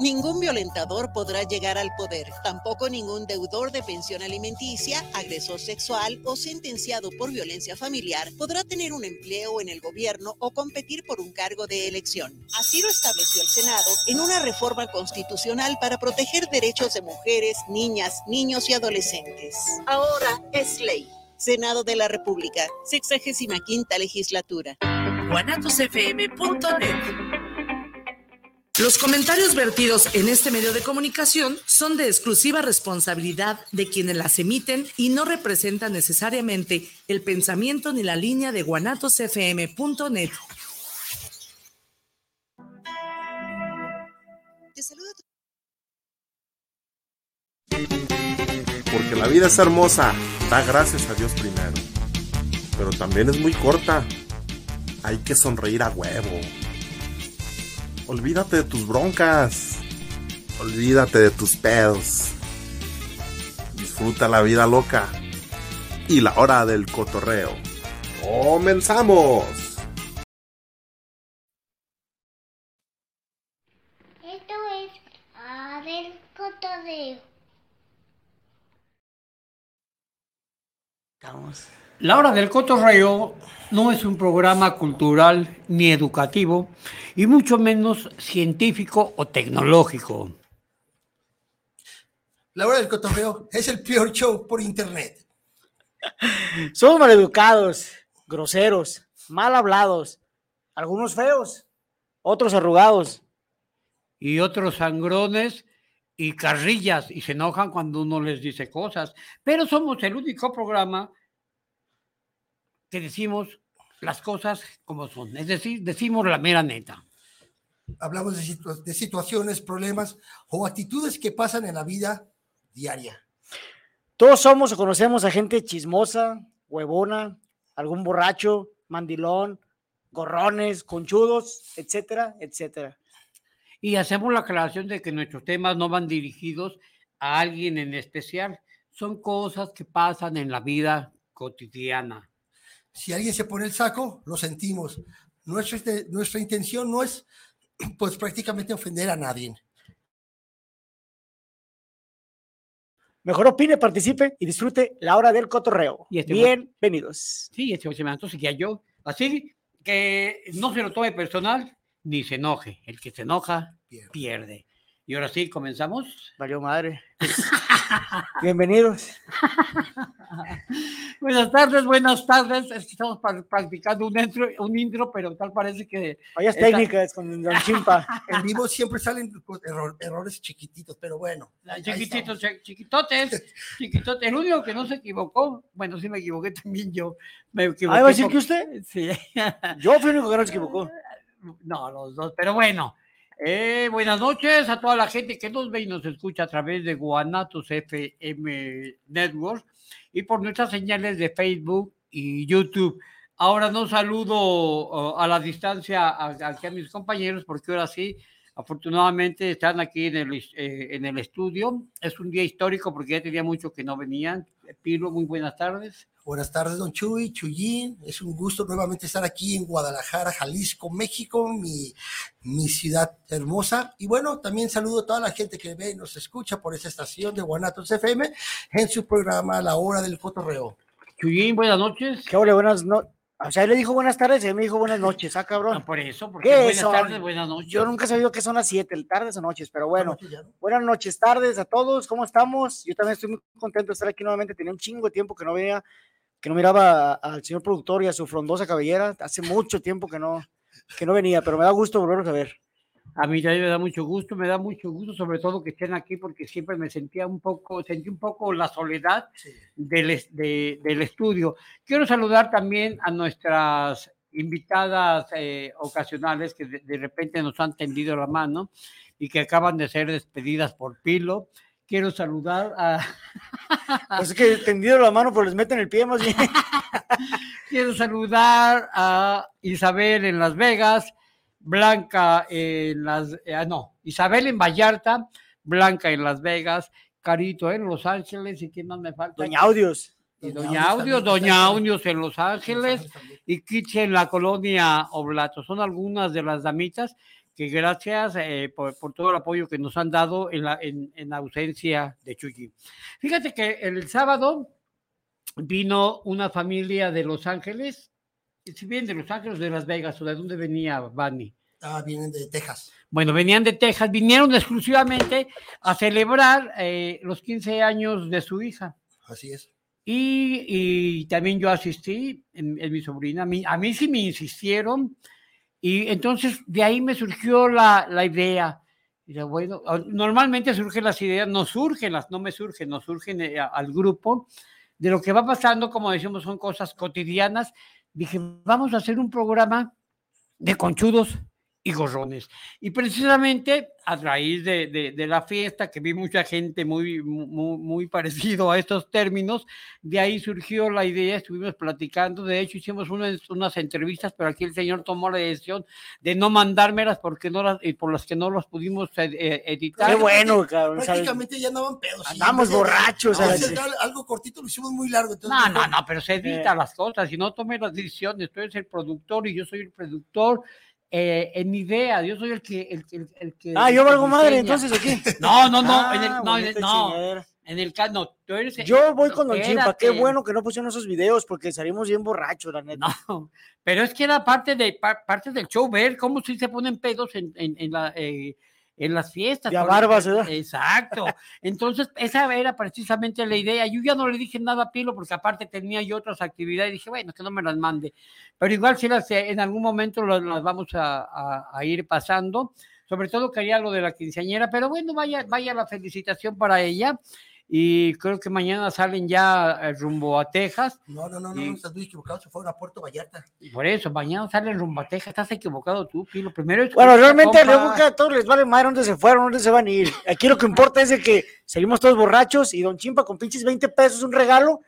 Ningún violentador podrá llegar al poder, tampoco ningún deudor de pensión alimenticia, agresor sexual o sentenciado por violencia familiar podrá tener un empleo en el gobierno o competir por un cargo de elección. Así lo estableció el Senado en una reforma constitucional para proteger derechos de mujeres, niñas, niños y adolescentes. Ahora es ley. Senado de la República, 65 quinta legislatura. Los comentarios vertidos en este medio de comunicación son de exclusiva responsabilidad de quienes las emiten y no representan necesariamente el pensamiento ni la línea de guanatosfm.net. Porque la vida es hermosa, da gracias a Dios primero. Pero también es muy corta. Hay que sonreír a huevo. Olvídate de tus broncas. Olvídate de tus pedos. Disfruta la vida loca. Y la hora del cotorreo. ¡Comenzamos! Esto es a del cotorreo. La hora del cotorreo no es un programa cultural ni educativo y mucho menos científico o tecnológico. La hora del cotorreo es el peor show por internet. Somos maleducados, groseros, mal hablados, algunos feos, otros arrugados. Y otros sangrones y carrillas y se enojan cuando uno les dice cosas. Pero somos el único programa que decimos las cosas como son, es decir, decimos la mera neta. Hablamos de, situ- de situaciones, problemas o actitudes que pasan en la vida diaria. Todos somos o conocemos a gente chismosa, huevona, algún borracho, mandilón, gorrones, conchudos, etcétera, etcétera. Y hacemos la aclaración de que nuestros temas no van dirigidos a alguien en especial, son cosas que pasan en la vida cotidiana. Si alguien se pone el saco, lo sentimos. Nuestra, este- nuestra intención no es, pues, prácticamente ofender a nadie. Mejor opine, participe y disfrute la hora del cotorreo. Y este- Bienvenidos. Sí, este se me antoja que yo. Así que no se lo tome personal ni se enoje. El que se enoja Pierde. pierde. Y ahora sí, comenzamos. Valió madre. Bienvenidos. Buenas tardes, buenas tardes. Es que estamos pra- practicando un intro, un intro, pero tal parece que Esta- técnicas con Don Chimpa. En vivo siempre salen error- errores chiquititos, pero bueno. chiquititos, chiquitotes, chiquitotes. El único que no se equivocó, bueno, sí me equivoqué también yo. Me equivoqué. ¿Ah, va a decir por- que usted? Sí. Yo fui el único que no se equivocó. No, los dos, pero bueno. Eh, buenas noches a toda la gente que nos ve y nos escucha a través de Guanatos FM Network y por nuestras señales de Facebook y YouTube. Ahora no saludo oh, a la distancia a, mis compañeros porque ahora sí, afortunadamente están aquí en el, eh, en el estudio. Es un día histórico porque ya tenía mucho que no venían. Pilo, muy buenas tardes. Buenas tardes, don Chuy, Chuyín. Es un gusto nuevamente estar aquí en Guadalajara, Jalisco, México, mi, mi ciudad hermosa. Y bueno, también saludo a toda la gente que ve y nos escucha por esa estación de Guanatos FM en su programa La Hora del Cotorreo. Chuyín, buenas noches. Qué ole, buenas noches. O sea, él le dijo buenas tardes y él me dijo buenas noches, ah, Ah, cabrón. por eso, porque ¿Qué buenas son? tardes, buenas noches. Yo nunca he sabido que son las 7, tardes o noches, pero bueno. ¿no? Buenas noches, tardes a todos, ¿cómo estamos? Yo también estoy muy contento de estar aquí nuevamente. Tenía un chingo de tiempo que no veía, que no miraba al señor productor y a su frondosa cabellera. Hace mucho tiempo que no, que no venía, pero me da gusto volverlos a ver. A mí también me da mucho gusto, me da mucho gusto, sobre todo que estén aquí, porque siempre me sentía un poco, sentí un poco la soledad Sí. del, de- del estudio. Quiero saludar también a nuestras invitadas eh, ocasionales que de, de repente nos han tendido la mano y que acaban de ser despedidas por Pilo. Quiero saludar a, Pues es que tendido la mano, pero les meten el pie más bien. quiero saludar a Isabel en Las Vegas, Blanca en las, eh, ah, no, Isabel en Vallarta, Blanca en Las Vegas, Carito en Los Ángeles y quién más me falta. Doña Audios. Y Doña Doña Audios Doña Audios en Los Ángeles y Kitche en la colonia Oblato. Son algunas de las damitas que gracias eh, por, por todo el apoyo que nos han dado en la, en, en ausencia de Chuyi. Fíjate que el sábado vino una familia de Los Ángeles, si bien de Los Ángeles de Las Vegas, o de dónde venía Bani. Ah, vienen de Texas. Bueno, venían de Texas, vinieron exclusivamente a celebrar eh, los 15 años de su hija. Así es. Y, y también yo asistí, en, en mi sobrina, a mí, a mí sí me insistieron, y entonces de ahí me surgió la, la idea. Y bueno, ah, normalmente surgen las ideas, no surgen, las, no me surgen, no surgen eh, al grupo. De lo que va pasando, como decimos, son cosas cotidianas. Dije, vamos a hacer un programa de conchudos y gorrones. Y precisamente a raíz de, de- de la fiesta, que vi mucha gente muy, muy, muy parecido a estos términos, de ahí surgió la idea, estuvimos platicando, de hecho hicimos unas, unas entrevistas, pero aquí el señor tomó la decisión de no mandármelas porque no las, y por las que no las pudimos eh, eh, editar. Qué bueno, cabrón. Prácticamente ya andaban pedos. Andamos de- borrachos, a al- algo cortito, lo hicimos muy largo. entonces No, no, no, pero se edita las cosas y no tome las decisiones. Tú eres el productor y yo soy el productor. Eh, en mi idea, yo soy el que. El, el- el que Ah, yo valgo madre, entonces aquí. No, no, no, Ah, en el, no, en el, no, en el caso, no, tú eres. Yo voy con Don Chimpa, qué bueno que no pusieron esos videos porque salimos bien borrachos, la neta. No, pero es que era parte, de, pa- parte del show, ver cómo si se ponen pedos en, en, en la, eh, en las fiestas. De a por- barbas, ¿verdad? Exacto. Entonces, esa era precisamente la idea. Yo ya no le dije nada a Pilo porque aparte tenía yo otras actividades y dije, bueno, que no me las mande. Pero igual si las, eh, en algún momento las, las vamos a, a- a ir pasando. Sobre todo quería lo de la quinceañera, pero bueno, vaya, vaya la felicitación para ella. Y creo que mañana salen ya eh, rumbo a Texas. No, no, no, no, Y- no, estás muy equivocado, se fueron a Puerto Vallarta. Por eso, mañana salen rumbo a Texas. Estás equivocado tú, Pilo. Primero es Bueno, realmente que a todos les vale madre dónde se fueron, dónde se van a ir. Aquí lo que importa es de que salimos todos borrachos y Don Chimpa con pinches 20 pesos un regalo.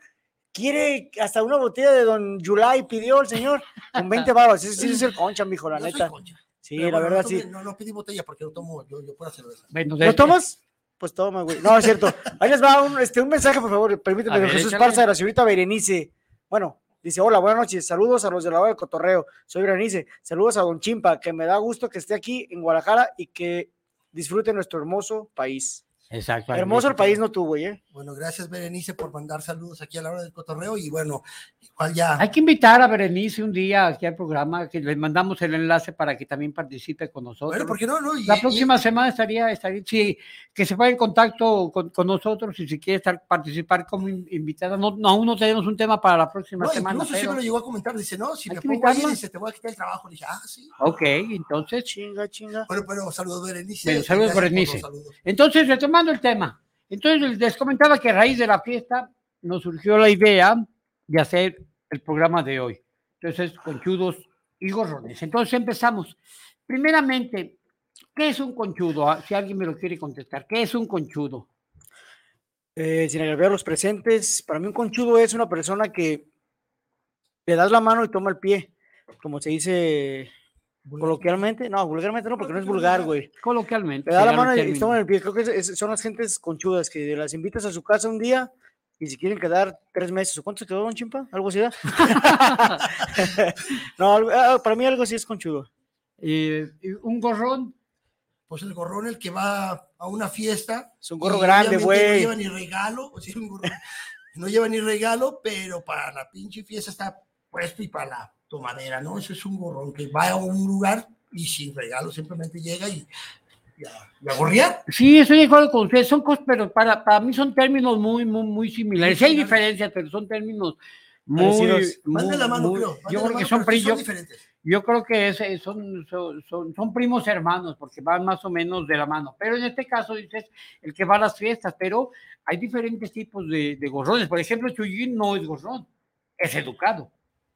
Quiere hasta una botella de Don Yulai pidió el señor con 20 babas. Ese sí es el concha, mijo, la Yo soy neta. concha. Sí, Pero la bueno, verdad no sí. tomé- No, no pedí botella porque no tomo, yo, yo puedo. Bueno, ¿Lo de- tomas? Pues toma, güey. No, es cierto. Ahí les va un, este, un mensaje, por favor. Permíteme, ver, Jesús échale. Parza de la señorita Berenice. Bueno, dice: Hola, buenas noches. Saludos a los de la hora del cotorreo. Soy Berenice. Saludos a Don Chimpa, que me da gusto que esté aquí en Guadalajara y que disfrute nuestro hermoso país. Exacto. Hermoso el país, no güey, ¿eh? Bueno, gracias Berenice por mandar saludos aquí a la hora del cotorreo y bueno, igual ya. Hay que invitar a Berenice un día aquí al programa, que le mandamos el enlace para que también participe con nosotros. Bueno, ¿por qué no? no? Y- La y- próxima semana estaría, estaría sí, que se ponga en contacto con, con nosotros y si quiere estar, participar como in- invitada. No, no, aún no tenemos un tema para la próxima no, semana. incluso sí pero- me lo llegó a comentar, dice, no, si me pongo ahí, dice, te voy a quitar el trabajo. Le dije, ah, sí. Ok, entonces, Chinga, chinga. Bueno, pero saludos Berenice. Bueno, saludos, Berenice. saludos. entonces el tema. Entonces les comentaba que a raíz de la fiesta nos surgió la idea de hacer el programa de hoy. Entonces, conchudos y gorrones. Entonces empezamos. Primeramente, ¿qué es un conchudo? Ah, Si alguien me lo quiere contestar, ¿qué es un conchudo? Eh, sin agraviar los presentes, para mí un conchudo es una persona que le das la mano y toma el pie, como se dice coloquialmente. No, vulgarmente no, porque no es vulgar, güey. Coloquialmente. Le da la mano y toman el pie. Creo que es- es- son las gentes conchudas que las invitas a su casa un día y si quieren quedar tres meses. ¿o ¿Cuánto se quedó, don Chimpa? ¿Algo así? da? no, ah, para mí algo así es conchudo. Eh, y un gorrón, Pues el gorrón, el que va a una fiesta. Es un gorro grande, güey. No lleva ni regalo, o sea, un gorro- no lleva ni regalo, pero para la pinche fiesta está puesto y para la tomadera, ¿no? Eso es un gorrón que va a un lugar y sin regalo simplemente llega y, y a, y a gorrear. Sí, estoy de acuerdo con ustedes, son cosas, pero para, para mí son términos muy, muy, muy similares. Sí hay diferencias, pero son términos muy... La mano, creo. yo la creo que son, sí yo, diferentes. yo creo que es- eh, son, son, son, son primos hermanos, porque van más o menos de la mano. Pero en este caso dices el que va a las fiestas, pero hay diferentes tipos de, de gorrones. Por ejemplo, Chuyín no es gorrón, es educado.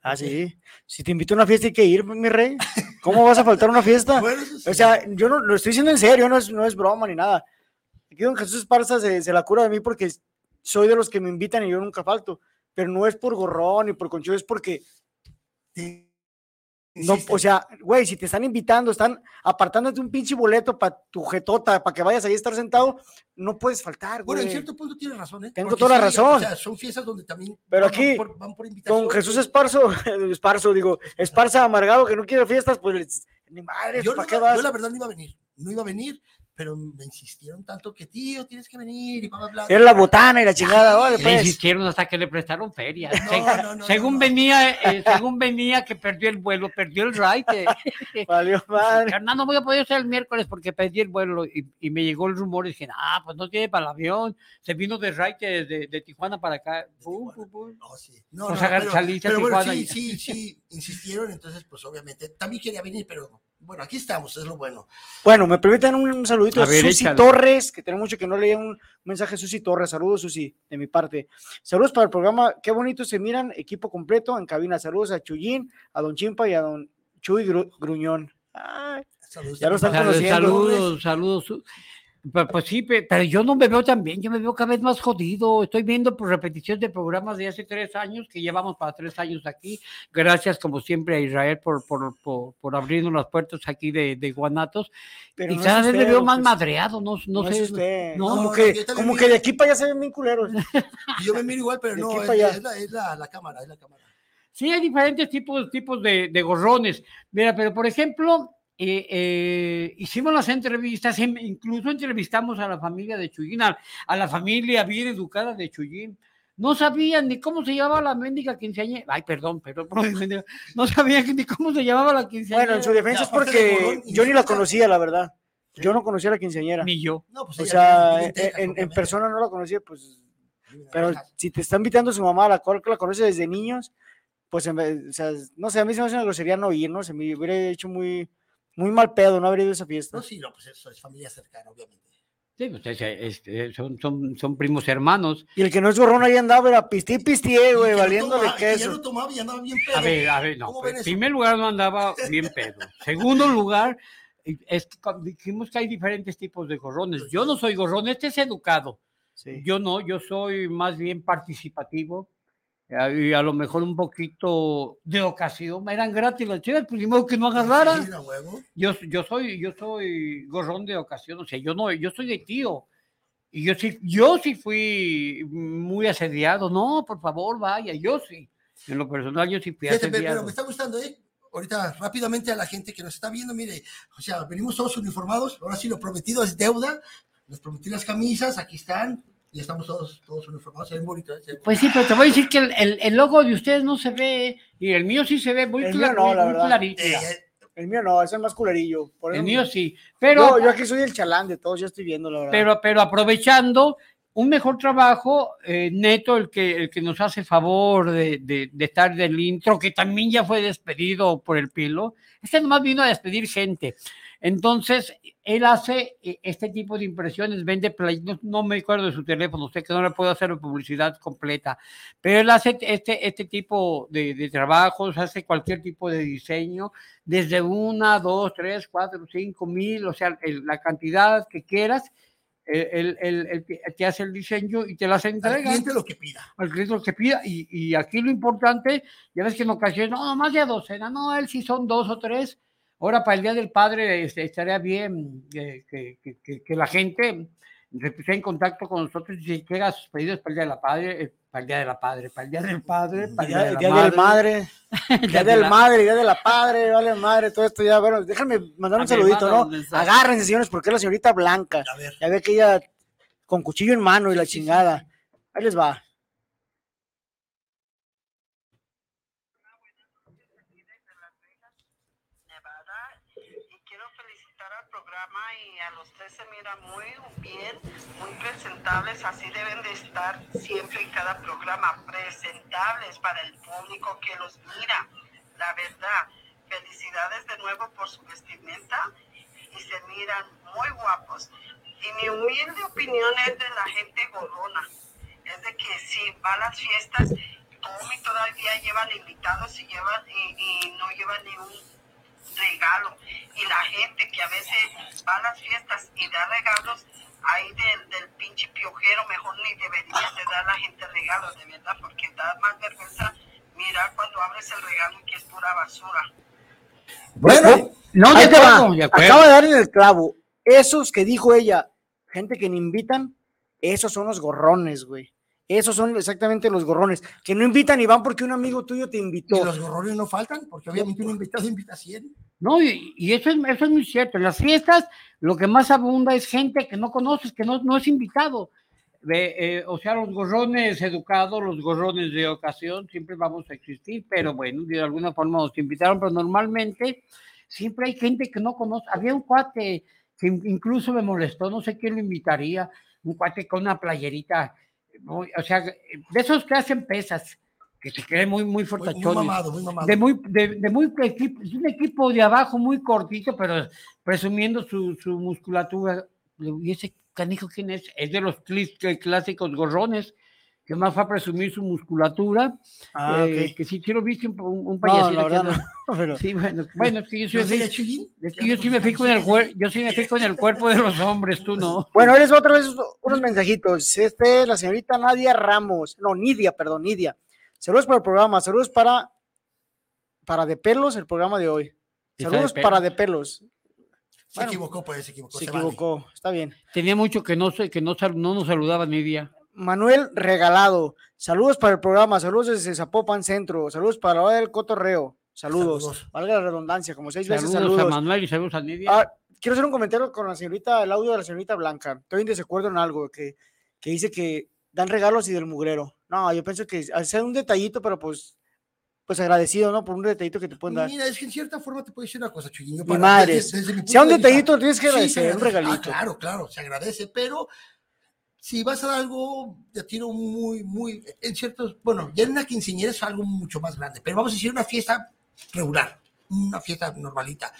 Ah, sí. Si te invito a una fiesta hay que ir, mi rey. ¿Cómo vas a faltar a una fiesta? Bueno, eso sí. O sea, yo no lo estoy diciendo en serio, no es, no es broma ni nada. Aquí don Jesús Parza se, se la cura de mí porque soy de los que me invitan y yo nunca falto. Pero no es por gorrón ni por conchudo, es porque No, Insiste. o sea, güey, si te están invitando, están apartándote un pinche boleto para tu jetota, para que vayas ahí a estar sentado, no puedes faltar, Bueno, en güey. cierto punto tienes razón, ¿eh? Tengo Porque toda la sí, razón. O sea, son fiestas donde también Pero van aquí, por, van por invitación. Con Jesús Esparzo, Esparzo, digo, Esparza amargado que no quiere fiestas, pues ni madre, yo, ¿para no qué vas? yo la verdad no iba a venir, no iba a venir, pero me insistieron tanto que tío, tienes que venir y bla, bla, bla. Era la botana y la chingada, vale, Le pues. insistieron hasta que le prestaron feria. No, Se- no, no, según venía, eh, según venía que perdió el vuelo, perdió el ride. eh. Valió madre. Hernán, no voy a poder ser el miércoles porque perdí el vuelo y, y me llegó el rumor y dije, ah, pues no tiene para el avión. Se vino de ride de, de Tijuana para acá. Pum, pum, pum. No, sí. No, Pues no, agar- pero, saliste a pero bueno, Tijuana sí, y- sí, sí, insistieron, entonces pues obviamente también quería venir, pero bueno, aquí estamos, es lo bueno. Bueno, me permiten un, un saludito A a, ver, Susi échale. Torres, que tenemos mucho que no leía un mensaje de Susi Torres. Saludos, Susi, de mi parte. Saludos para el programa. Qué bonito se miran, equipo completo en cabina. Saludos a Chuyín, a Don Chimpa y a Don Chuy Gru- Gruñón. Ay, Saludos. Ya lo están también. Sal- conociendo, Saludos, saludos. Su- Pues, pues sí, pe- pero yo no me veo tan bien, yo me veo cada vez más jodido. Estoy viendo por repetición de programas de hace tres años, que llevamos para tres años aquí. Gracias, como siempre, a Israel por, por, por, por abrirnos las puertas aquí de, de Guanatos. pero y no cada vez me usted, veo don más madreado, no, no, No, es sé. usted. no, como no, que, como que de aquí para allá se ven bien culeros. Y Yo me miro igual, pero De no, es, es la, es la, la cámara, es la cámara. Sí, hay diferentes tipos, tipos de, de gorrones. Mira, pero por ejemplo, eh, eh, hicimos las entrevistas, em- incluso entrevistamos a la familia de Chuyín, a, a la familia bien educada de Chuyín. No sabían ni cómo se llamaba la mendiga quinceañera. Ay, perdón, perdón, no sabían ni cómo se llamaba la quinceañera. Bueno, en su defensa es porque yo ni la conocía, la verdad. Yo no conocía a la quinceañera. Ni yo. No, pues O sea, vive en, en persona no la conocía, pues Pero si te está invitando su mamá, a la cual que la conoce desde niños, pues, en vez- o sea, no sé, a mí se me hace una grosería no ir, ¿no? Se me hubiera hecho muy, muy mal pedo no haber ido a esa fiesta. No, sí, no, pues eso es familia cercana, obviamente. Sí, pues, es- es- es- son, son, son primos hermanos. Y el que no es gorrón ahí andaba, era pistí y pistie, Y güey, valiéndole tomaba- que Ya queso. no tomaba y andaba bien pedo. A ver, a ver, no. ¿Cómo pues, ven En eso? primer lugar, no andaba bien pedo. Segundo lugar, es dijimos que hay diferentes tipos de gorrones. Yo no soy gorrón, este es educado. Sí. Yo no, yo soy más bien participativo. Y a lo mejor un poquito de ocasión. Eran gratis las chivas, pues modo que no agarraran. Sí, a huevo. Yo, yo soy, yo soy gorrón de ocasión, o sea, yo no, yo soy de tío. Y yo sí, yo sí fui muy asediado. No, por favor, vaya, yo sí. En lo personal, yo sí fui pero, asediado. pero me está gustando, ¿eh? Ahorita rápidamente a la gente que nos está viendo, mire, o sea, venimos todos uniformados, ahora sí lo prometido es deuda, les prometí las camisas, aquí están, y estamos todos, todos uniformados, se ven bonitos. Se ven Pues sí, pero te voy a decir que el, el- el logo de ustedes no se ve, y el mío sí se ve muy, El cla- mío no, muy- la muy verdad. clarito. Eh, eh, El mío no, es el más culerillo. por el mío sí. Pero, yo, yo aquí soy el chalán de todos, ya estoy viendo, la verdad. pero, pero aprovechando un mejor trabajo, eh, Neto, el que, el que nos hace favor de, de- de estar del intro, que también ya fue despedido por el pilo, este nomás vino a despedir gente. Entonces, él hace eh, este tipo de impresiones, vende play, no, no me acuerdo de su teléfono, sé que no le puedo hacer publicidad completa, pero él hace este, este tipo de, de trabajos, hace cualquier tipo de diseño, desde una, dos, tres, cuatro, cinco mil, o sea, el- la cantidad que quieras, él, él- él te- hace el diseño y te las al entrega cliente lo que pida. al cliente lo que pida. Y, y aquí lo importante, ya ves que en ocasiones, no, más de a docena, no, él sí son dos o tres. Ahora, para el Día del Padre, este, estaría bien eh, que, que- que- que la gente se pusiera en contacto con nosotros y se llega sus pedidos para el Día de la Padre, eh, para el Día de la Padre, para el Día del Padre, para el Día, Día, de la día madre, del madre, Día día de del la- madre, día de la padre, vale madre, todo esto ya, bueno, déjenme mandar un saludito, ¿no? un. Agárrense, señores, porque es la señorita Blanca. A ver, Ya ve que ella con cuchillo en mano y la chingada. Ahí les va. Nevada y quiero felicitar al programa y a muy bien, muy presentables, así deben de estar siempre en cada programa, presentables para el público que los mira, la verdad. Felicidades de nuevo por su vestimenta y se miran muy guapos. Y mi humilde opinión es de la gente gorrona, es de que si va a las fiestas, como y todavía llevan invitados y, llevan, y no llevan ni un regalo y la gente que a veces va a las fiestas y da regalos ahí del, del pinche piojero mejor ni deberías de dar a la gente regalos de verdad porque da más vergüenza mirar cuando abres el regalo y que es pura basura Bueno, No, de Ahí te va. acuerdo, de acuerdo. Acaba de dar en el clavo. Esos que dijo ella, gente que no invitan, esos son los gorrones, güey. Esos son exactamente los gorrones, que no invitan y van porque un amigo tuyo te y invitó. los gorrones no faltan, porque obviamente un invitado invita a 100. No, y, y eso, es, eso es muy cierto. En las fiestas lo que más abunda es gente que no conoces, que no, no es invitado. Eh, o sea, los gorrones educados, los gorrones de ocasión, siempre vamos a existir, pero bueno, de alguna forma nos invitaron, pero normalmente siempre hay gente que no conoce. Había un cuate que in- incluso me molestó, no sé quién lo invitaría, un cuate con una playerita, o sea, de esos que hacen pesas, que se creen muy, muy Muy, muy fortachones mamado, muy mamado. de muy, de, de muy equipo, es un equipo de abajo muy cortito, pero presumiendo su, su musculatura. ¿Y ese canijo quién es? Es de los clásicos gorrones, que más va a presumir su musculatura. Ah, eh. Que si quiero viste un, un No, payasito. anda- no, pero- Sí, bueno, bueno, es que yo ¿No me Chuyín? es que yo sí me fijo en el cuerpo, yo sí me fijo en el cuerpo de los hombres, tú no. Bueno, eres otra vez unos mensajitos. Este es la señorita Nadia Ramos. No, Nidia, perdón, Nidia. Saludos para el programa. Saludos para para de pelos el programa de hoy. Saludos de para de pelos. Se Bueno, equivocó, pues, se equivocó. Se se vale. equivocó. Está bien. Tenía mucho que no sé, que no, no nos saludaba ni día. Manuel Regalado. Saludos para el programa. Saludos desde Zapopan Centro. Saludos para la hora del cotorreo. Saludos. Saludos. Valga la redundancia, como seis veces Saludos, saludos. a Manuel y saludos a Nidia. Ah, quiero hacer un comentario con la señorita, el audio de la señorita Blanca. Estoy en desacuerdo en algo que, que dice que dan regalos y del mugrero. No, yo pienso que hacer un detallito, pero pues, pues agradecido, ¿no? Por un detallito que te pueden dar. Mira, es que en cierta forma te puedo decir una cosa, Chuyín. yo Mi madre. desde- desde mi Sea un punto de vista, detallito, tienes que sí, agradecer, un agradece. Ah, regalito. claro, claro, se agradece, pero si vas a dar algo de tiro muy, muy, en ciertos, bueno, ya en una quinceañera es algo mucho más grande, pero vamos a decir una fiesta regular, una fiesta normalita.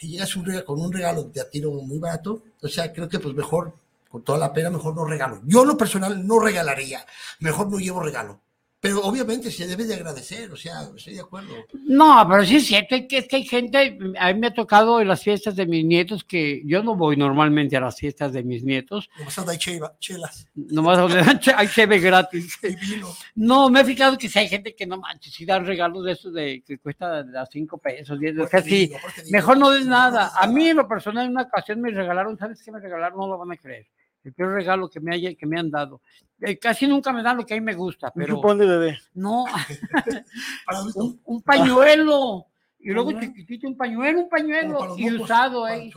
Y llegas un rega- con un regalo de tiro muy barato, o sea, creo que pues mejor, con toda la pena, mejor no regalo. Yo lo personal no regalaría, mejor no llevo regalo. Pero obviamente se debe de agradecer, o sea, estoy de acuerdo. No, pero sí es cierto, es que, es que hay gente, a mí me ha tocado en las fiestas de mis nietos, que yo no voy normalmente a las fiestas de mis nietos, Nomás anda ahí cheva- chelas nomás donde hay cheve gratis. No, me he fijado que si hay gente que no manches, si dan regalos de esos de que cuesta a 5 pesos, 10, o sea, sí, mejor no des nada. A mí en lo personal en una ocasión me regalaron, ¿sabes qué me regalaron? No lo van a creer. El peor regalo que me, haya, que me han dado. Eh, casi nunca me dan lo que a mí me gusta, Un pero chupón de bebé. no, un, un pañuelo. Y luego chiquitito, un pañuelo, un pañuelo. Y usado, ¿eh?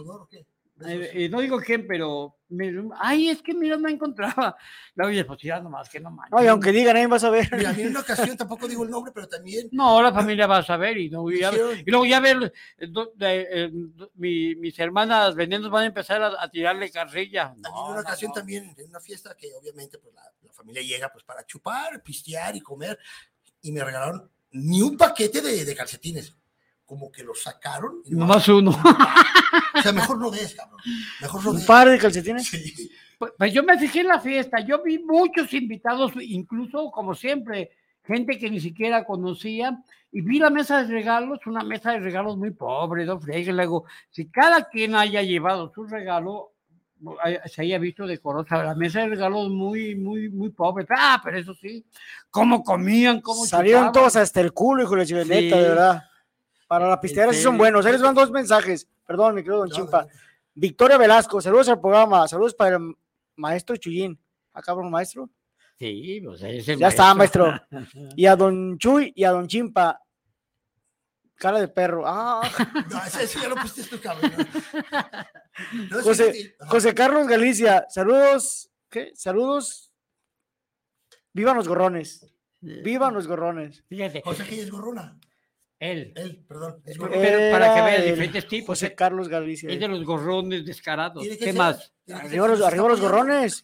Eh, no digo quién, pero me- ay, es que mira, no encontraba. La oye, pues ya nomás, que no manches. No, y aunque digan, ahí vas a ver. Mira, a mí en una ocasión, tampoco digo el nombre, pero también No, la familia va a saber y, no, y, ya- y luego ya ver, eh, do- de- eh, do- mi- mis hermanas venenos van a empezar a, a tirarle carrilla. a mí No, en una no, ocasión no. también, en una fiesta que obviamente pues la, la familia llega pues para chupar, pistear y comer, y me regalaron ni un paquete de, de calcetines. Como que los sacaron. y Nomás uno. O sea, mejor no des, cabrón. Mejor no Un des. par de calcetines. Sí. Pues, pues yo me fijé en la fiesta, yo vi muchos invitados, incluso como siempre, gente que ni siquiera conocía, y vi la mesa de regalos, una mesa de regalos muy pobre, no fregues, luego, si cada quien haya llevado su regalo, se haya visto decorosa, la mesa de regalos muy, muy, muy pobre, ah, pero eso sí, cómo comían, cómo Salieron chupaban. todos hasta el culo, hijo de Sí. de verdad. Para la pistera sí son buenos. Ahí les van dos mensajes. Perdón, mi querido Don Chimpa. Victoria Velasco, saludos al programa. Saludos para el maestro Chuyín. Acá, un maestro. Sí, pues ese Ya está, maestro. Y a Don Chuy y a Don Chimpa. Cara de perro. Ah, No, ese, ese ya lo pusiste tú, cabrón. No, José, Carlos Galicia, saludos. ¿Qué? Saludos. Vivan los gorrones. Vivan los gorrones. Fíjate, José que es gorrona. Él, Él, perdón. Es Pero para que el diferentes tipos, José eh. Carlos Galicia. es de los gorrones descarados. ¿Qué ser, más? Arriba los, arriba gorrones.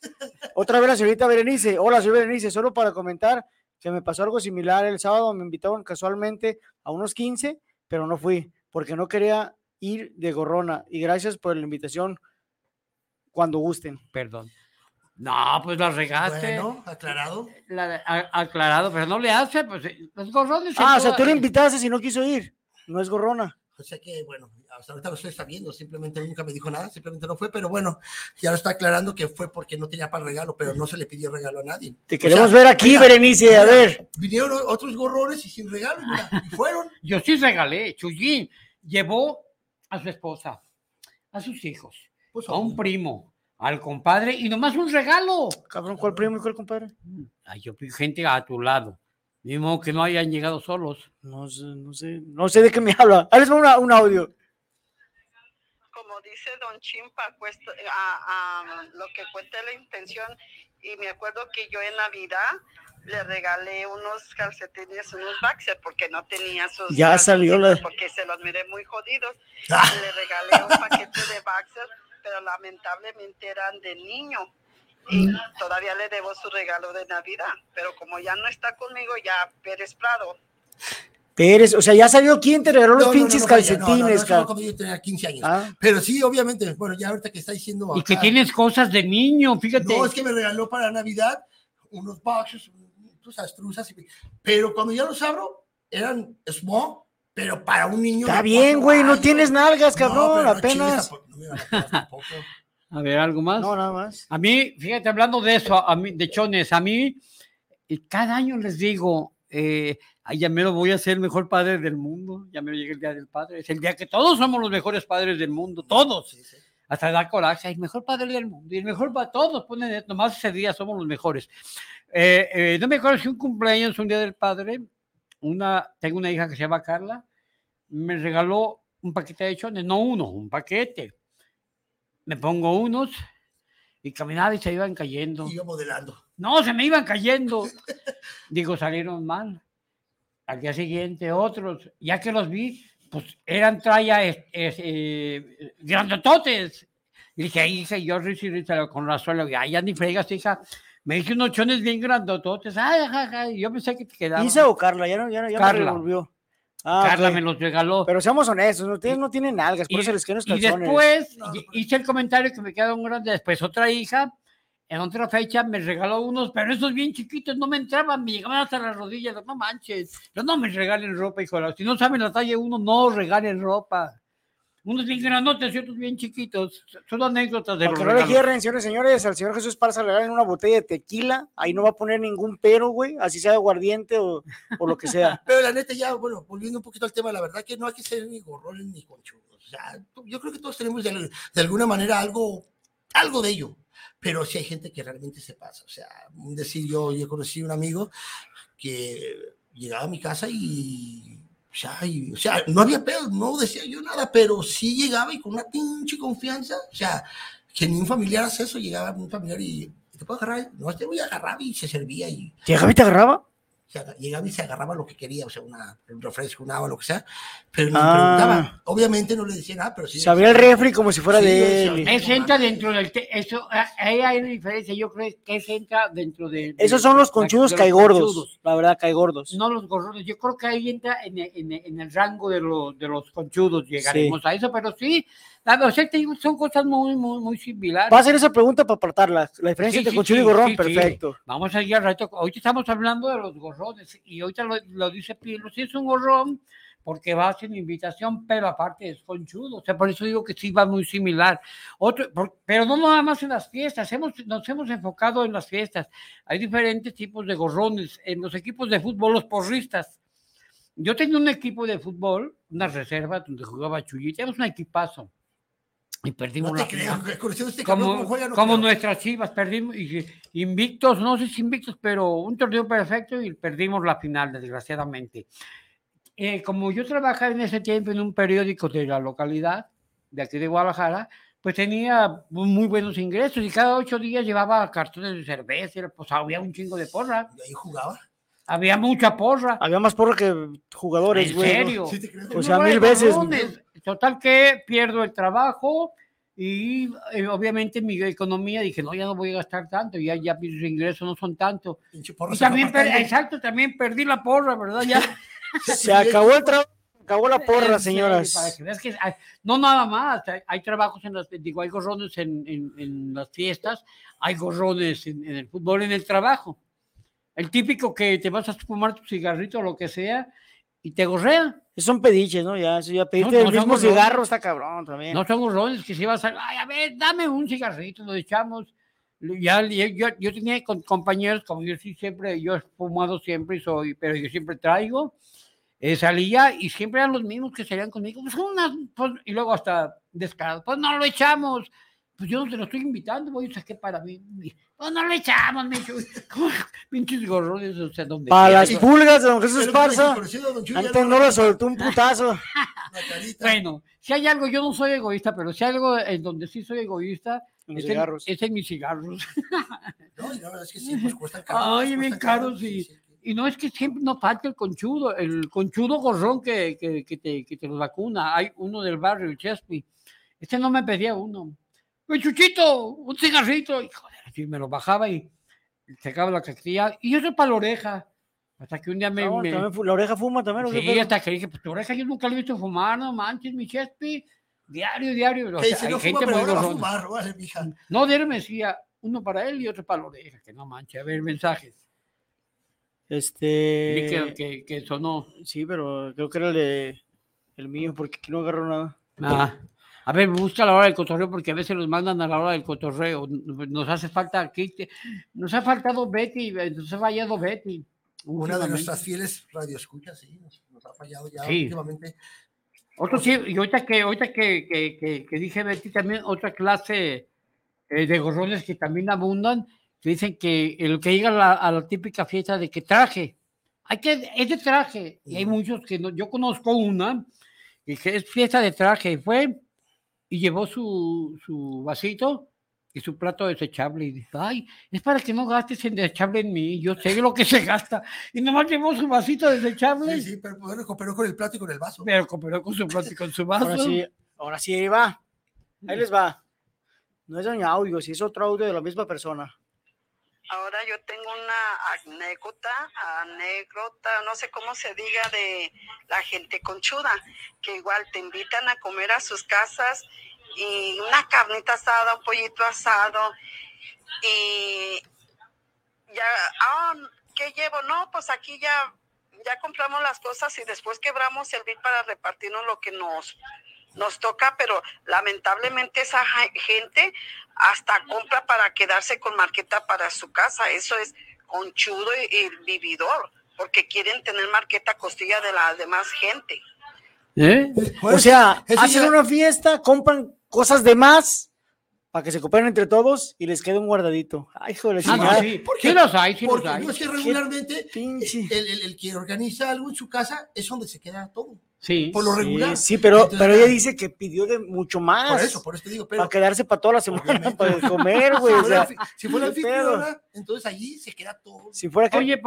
Otra vez la señorita Berenice. Hola, soy Berenice. Solo para comentar que me pasó algo similar el sábado. Me invitaron casualmente a unos 15, pero no fui porque no quería ir de gorrona. Y gracias por la invitación cuando gusten. Perdón. No, pues la regaste. Bueno, aclarado. La- a- aclarado, pero no le hace, pues los gorrones. Ah, o sea, tú le invitaste si no quiso ir. No es gorrona. O sea que, bueno, hasta ahorita lo estoy sabiendo, simplemente nunca me dijo nada, simplemente no fue, pero bueno, ya lo está aclarando que fue porque no tenía para el regalo, pero no se le pidió regalo a nadie. Te O queremos sea, ver aquí, mira, Berenice. A mira, ver. Vinieron otros gorrones y sin regalo, mira, y fueron. Yo sí regalé, Chuyín. llevó a su esposa, a sus hijos, Pues, a un primo, al compadre y nomás un regalo. Cabrón, ¿cuál primo y cuál compadre? Ay, yo vi gente a tu lado. Mismo que no hayan llegado solos. No sé, no sé, no sé de qué me habla. Ahí les va una- un audio. como dice Don Chimpa, cuesta- a- a lo que cuenta la intención, y me acuerdo que yo en Navidad le regalé unos calcetines, unos boxers, porque no tenía sus Ya salió la- porque se los miré muy jodidos. Y le regalé un paquete de boxers, pero lamentablemente eran de niño. Y todavía le debo su regalo de Navidad, pero como ya no está conmigo, ya Pérez Prado, Pérez, o sea, ya salió quién te regaló los No, no, no, pinches no, no, no, no, calcetines, cara. cuando yo tenía 15 años. Ah. Pero sí, obviamente, bueno, ya ahorita que está diciendo. Y que tienes cosas de niño, fíjate. No, es que me regaló para Navidad unos boxers, tus astruzas, y- pero cuando ya los abro, eran small, pero para un niño. Está bien, güey, no tienes nalgas, cabrón, no apenas. no a. A ver, ¿algo más? No, nada más. A mí, fíjate, hablando de eso, a mí, de chones, a mí, y cada año les digo, eh, ay, ya me lo voy a ser el mejor padre del mundo, ya me llega el día del padre, es el día que todos somos los mejores padres del mundo, todos, Sí, sí. hasta da coraje, el mejor padre del mundo, y el mejor para todos, ponen, nomás ese día somos los mejores. Eh, eh, no me acuerdo si un cumpleaños, un día del padre, una, tengo una hija que se llama Carla, me regaló un paquete de chones, no uno, un paquete. Me pongo unos y caminaba y se iban cayendo. Y yo modelando. No, se me iban cayendo. Digo, salieron mal. Al día siguiente otros, ya que los vi, pues eran traya es- es, eh, grandototes. Y dije, "Ay, hija, yo con razón, le digo, ay, ya ni fregas, hija. Me hice unos chones bien grandototes. Ay, ay, ay, yo pensé que te quedaban. ¿Isa o Carla? Ya no, ya no, ya Carla. me revolvió. Ah, Carla me los regaló. Pero seamos honestos, ustedes no tienen nalgas, por Y- eso les quedan los Y calzones. después No, no, hice el comentario que me quedaron grandes. Después otra hija, en otra fecha, me regaló unos, pero esos bien chiquitos no me entraban, me llegaban hasta las rodillas. No manches, yo no me regalen ropa, hijo. Si no saben la talla uno, no regalen ropa. Unos bien grandotes y otros bien chiquitos. Son anécdotas de Para que no le quieran, señores, señores, al señor Jesús Parza le dan una botella de tequila, ahí no va a poner ningún pero, güey, así sea aguardiente o, o lo que sea. Pero la neta, ya, bueno, volviendo un poquito al tema, la verdad que no hay que ser ni gorrones ni conchudos. O sea, yo creo que todos tenemos de, de alguna manera algo, algo de ello. Pero sí hay gente que realmente se pasa. O sea, un decir, yo, yo conocí un amigo que llegaba a mi casa y, o sea, y- o sea, no había pedo, no decía yo nada, pero sí llegaba y con una pinche confianza. O sea, que ni un familiar hace eso, llegaba un familiar y te puedo agarrar, no te voy a agarrar y se servía y ¿Llegaba y te agarraba? Llegaba y se agarraba lo que quería, o sea, una, un refresco, un agua, lo que sea, pero ni Ah. preguntaba. Obviamente no le decía nada, pero sí. Se abría el refri como si fuera Sí, de él. entra dentro del... te- Eso, ah, ahí hay una diferencia. Yo creo que eso entra dentro de... de- Esos son los conchudos caigordos, conchudos. la verdad, caigordos. No los gorrones, yo creo que ahí entra en, el- en el- en el rango de, los de los conchudos, llegaremos a eso, pero sí, o sea, te digo, son cosas muy, muy, muy similares. Va a hacer esa pregunta para apartarla, la diferencia Sí, entre sí, conchudo y sí, gorrón, sí, sí. perfecto. Vamos a ir al rato, ahorita estamos hablando de los gorrones, y ahorita lo, lo dice Pilo, sí es un gorrón, porque va sin invitación, pero aparte es conchudo, o sea, por eso digo que sí va muy similar. Otro, por- pero no nada más en las fiestas, hemos, nos hemos enfocado en las fiestas. Hay diferentes tipos de gorrones. En los equipos de fútbol, los porristas. Yo tenía un equipo de fútbol, una reserva donde jugaba Chuyita, éramos un equipazo. Y perdimos No la te creo, este Como, juega, no como creo. nuestras chivas, perdimos y- invictos, no sé si invictos, pero un torneo perfecto y perdimos la final, desgraciadamente. Eh, como yo trabajaba en ese tiempo en un periódico de la localidad, de aquí de Guadalajara, pues tenía muy buenos ingresos y cada ocho días llevaba cartones de cerveza, pues había un chingo de porra, Y ahí jugaba. Había mucha porra. Había más porra que jugadores, ¿En güey. ¿no? serio? Sí te creo. O sea, No, mil hay veces. gorrones. Total que pierdo el trabajo y eh, obviamente mi economía dije, no, ya no voy a gastar tanto, ya, ya mis ingresos no son tanto. Pinche porra Y también, exacto, también perdí la porra, ¿verdad? Ya. Se acabó el trabajo, acabó la porra, En señoras. para que veas que hay- no nada más, hay, hay trabajos en las, digo, hay gorrones en, en- en las fiestas, hay gorrones en, en el fútbol, en el trabajo. El típico que te vas a fumar tu cigarrito o lo que sea y te gorrea. Son pediches, ¿no? Ya, eso ya pedirte no el son mismo cigarro está cabrón también. No son gorrones que si vas a, ay, a ver, dame un cigarrito, lo echamos. Ya, ya- yo, yo tenía con compañeros, como yo sí siempre, yo he fumado siempre y soy, pero yo siempre traigo. eh, salía y siempre eran los mismos que salían conmigo. Pues, unas, pues, y luego hasta descarado, pues no lo echamos. Pues yo no te lo estoy invitando, voy a sacar para mí. Pues no lo echamos, me Pinches gorrones, o sea, donde. Para las pulgas de don Jesús Pero Parza. conocido, don Chuy, ya Antes no le soltó un putazo. Bueno, si hay algo, yo no soy egoísta, pero si hay algo en donde sí soy egoísta, es en, cigarros. es en mis cigarros. No, y la verdad es que sí, pues cuestan caros. Ay, bien cuestan caros, sí. Y no es que siempre no falta el conchudo, el conchudo gorrón que, que, que te, que te los vacuna. Hay uno del barrio, el Chespi. Este no me pedía uno. ¡Oye, Chuchito! ¡Un cigarrito! Y joder, así me lo bajaba y sacaba la casquilla y eso para la oreja. Hasta que un día me. No, me- la oreja fuma también. ¿o qué sí, pedo? hasta que dije, pues tu oreja yo nunca lo he visto fumar, no manches, mi Chespi. Diario, diario. O Que sea, hay no fuma, gente pero ahora va a gorrona. fumar, vale, mija. No, diario me decía, uno para él y otro para la oreja, que no manches. A ver, mensajes. Este. que, que, que sonó. Sí, pero creo que era el de el mío, porque aquí no agarro nada. Ah, a ver, busca la hora del cotorreo porque a veces los mandan a la hora del cotorreo. Nos hace falta aquí, nos ha faltado Betty, nos ha fallado Betty. Una de nuestras fieles radioescuchas, sí, nos, nos ha fallado ya Sí. últimamente. Otro sí, y ahorita que, ahorita que, que, que, que dije Betty, también otra clase eh, de gorrones que también abundan, que dicen que el que llega a la, a la típica fiesta de que traje, hay que, es de traje, y hay muchos que no, yo conozco una, y que es fiesta de traje, y fue y llevó su, su vasito y su plato desechable, y dice, ay, es para que no gastes en desechable en mí, yo sé lo que se gasta, y nomás llevó su vasito desechable, Sí, sí, pero bueno, cooperó con el plato y con el vaso. pero cooperó con su plato y con su vaso. Ahora sí, ahora sí, ahí va. Ahí les va. No es doña audio, si es otro audio de la misma persona. Ahora yo tengo una anécdota, anécdota, no sé cómo se diga, de la gente conchuda, que igual te invitan a comer a sus casas y una carnita asada, un pollito asado y ya, ah, ¿qué llevo? No, pues aquí ya, ya compramos las cosas y después quebramos el para repartirnos lo que nos, nos toca, pero lamentablemente esa gente hasta compra para quedarse con marqueta para su casa. Eso es conchudo y, y vividor, porque quieren tener marqueta costilla de la demás gente. ¿Eh? Bueno, o sea, hacen ya- una fiesta, compran cosas de más para que se cooperen entre todos y les quede un guardadito. Ay, hijo de la Ah, no, sí. ¿Por Sí qué? los hay, sí los Porque hay. no es que regularmente Pinche. el, el- el que organiza algo en su casa es donde se queda todo. Sí. Por lo Sí, regular. sí, pero, Entonces, pero ella dice que pidió de mucho más. Por eso, por eso te digo, pero para quedarse para toda la semana, Obviamente. para comer, güey. si fuera, anfitriona, entonces allí se queda todo. si fuera que. Oye,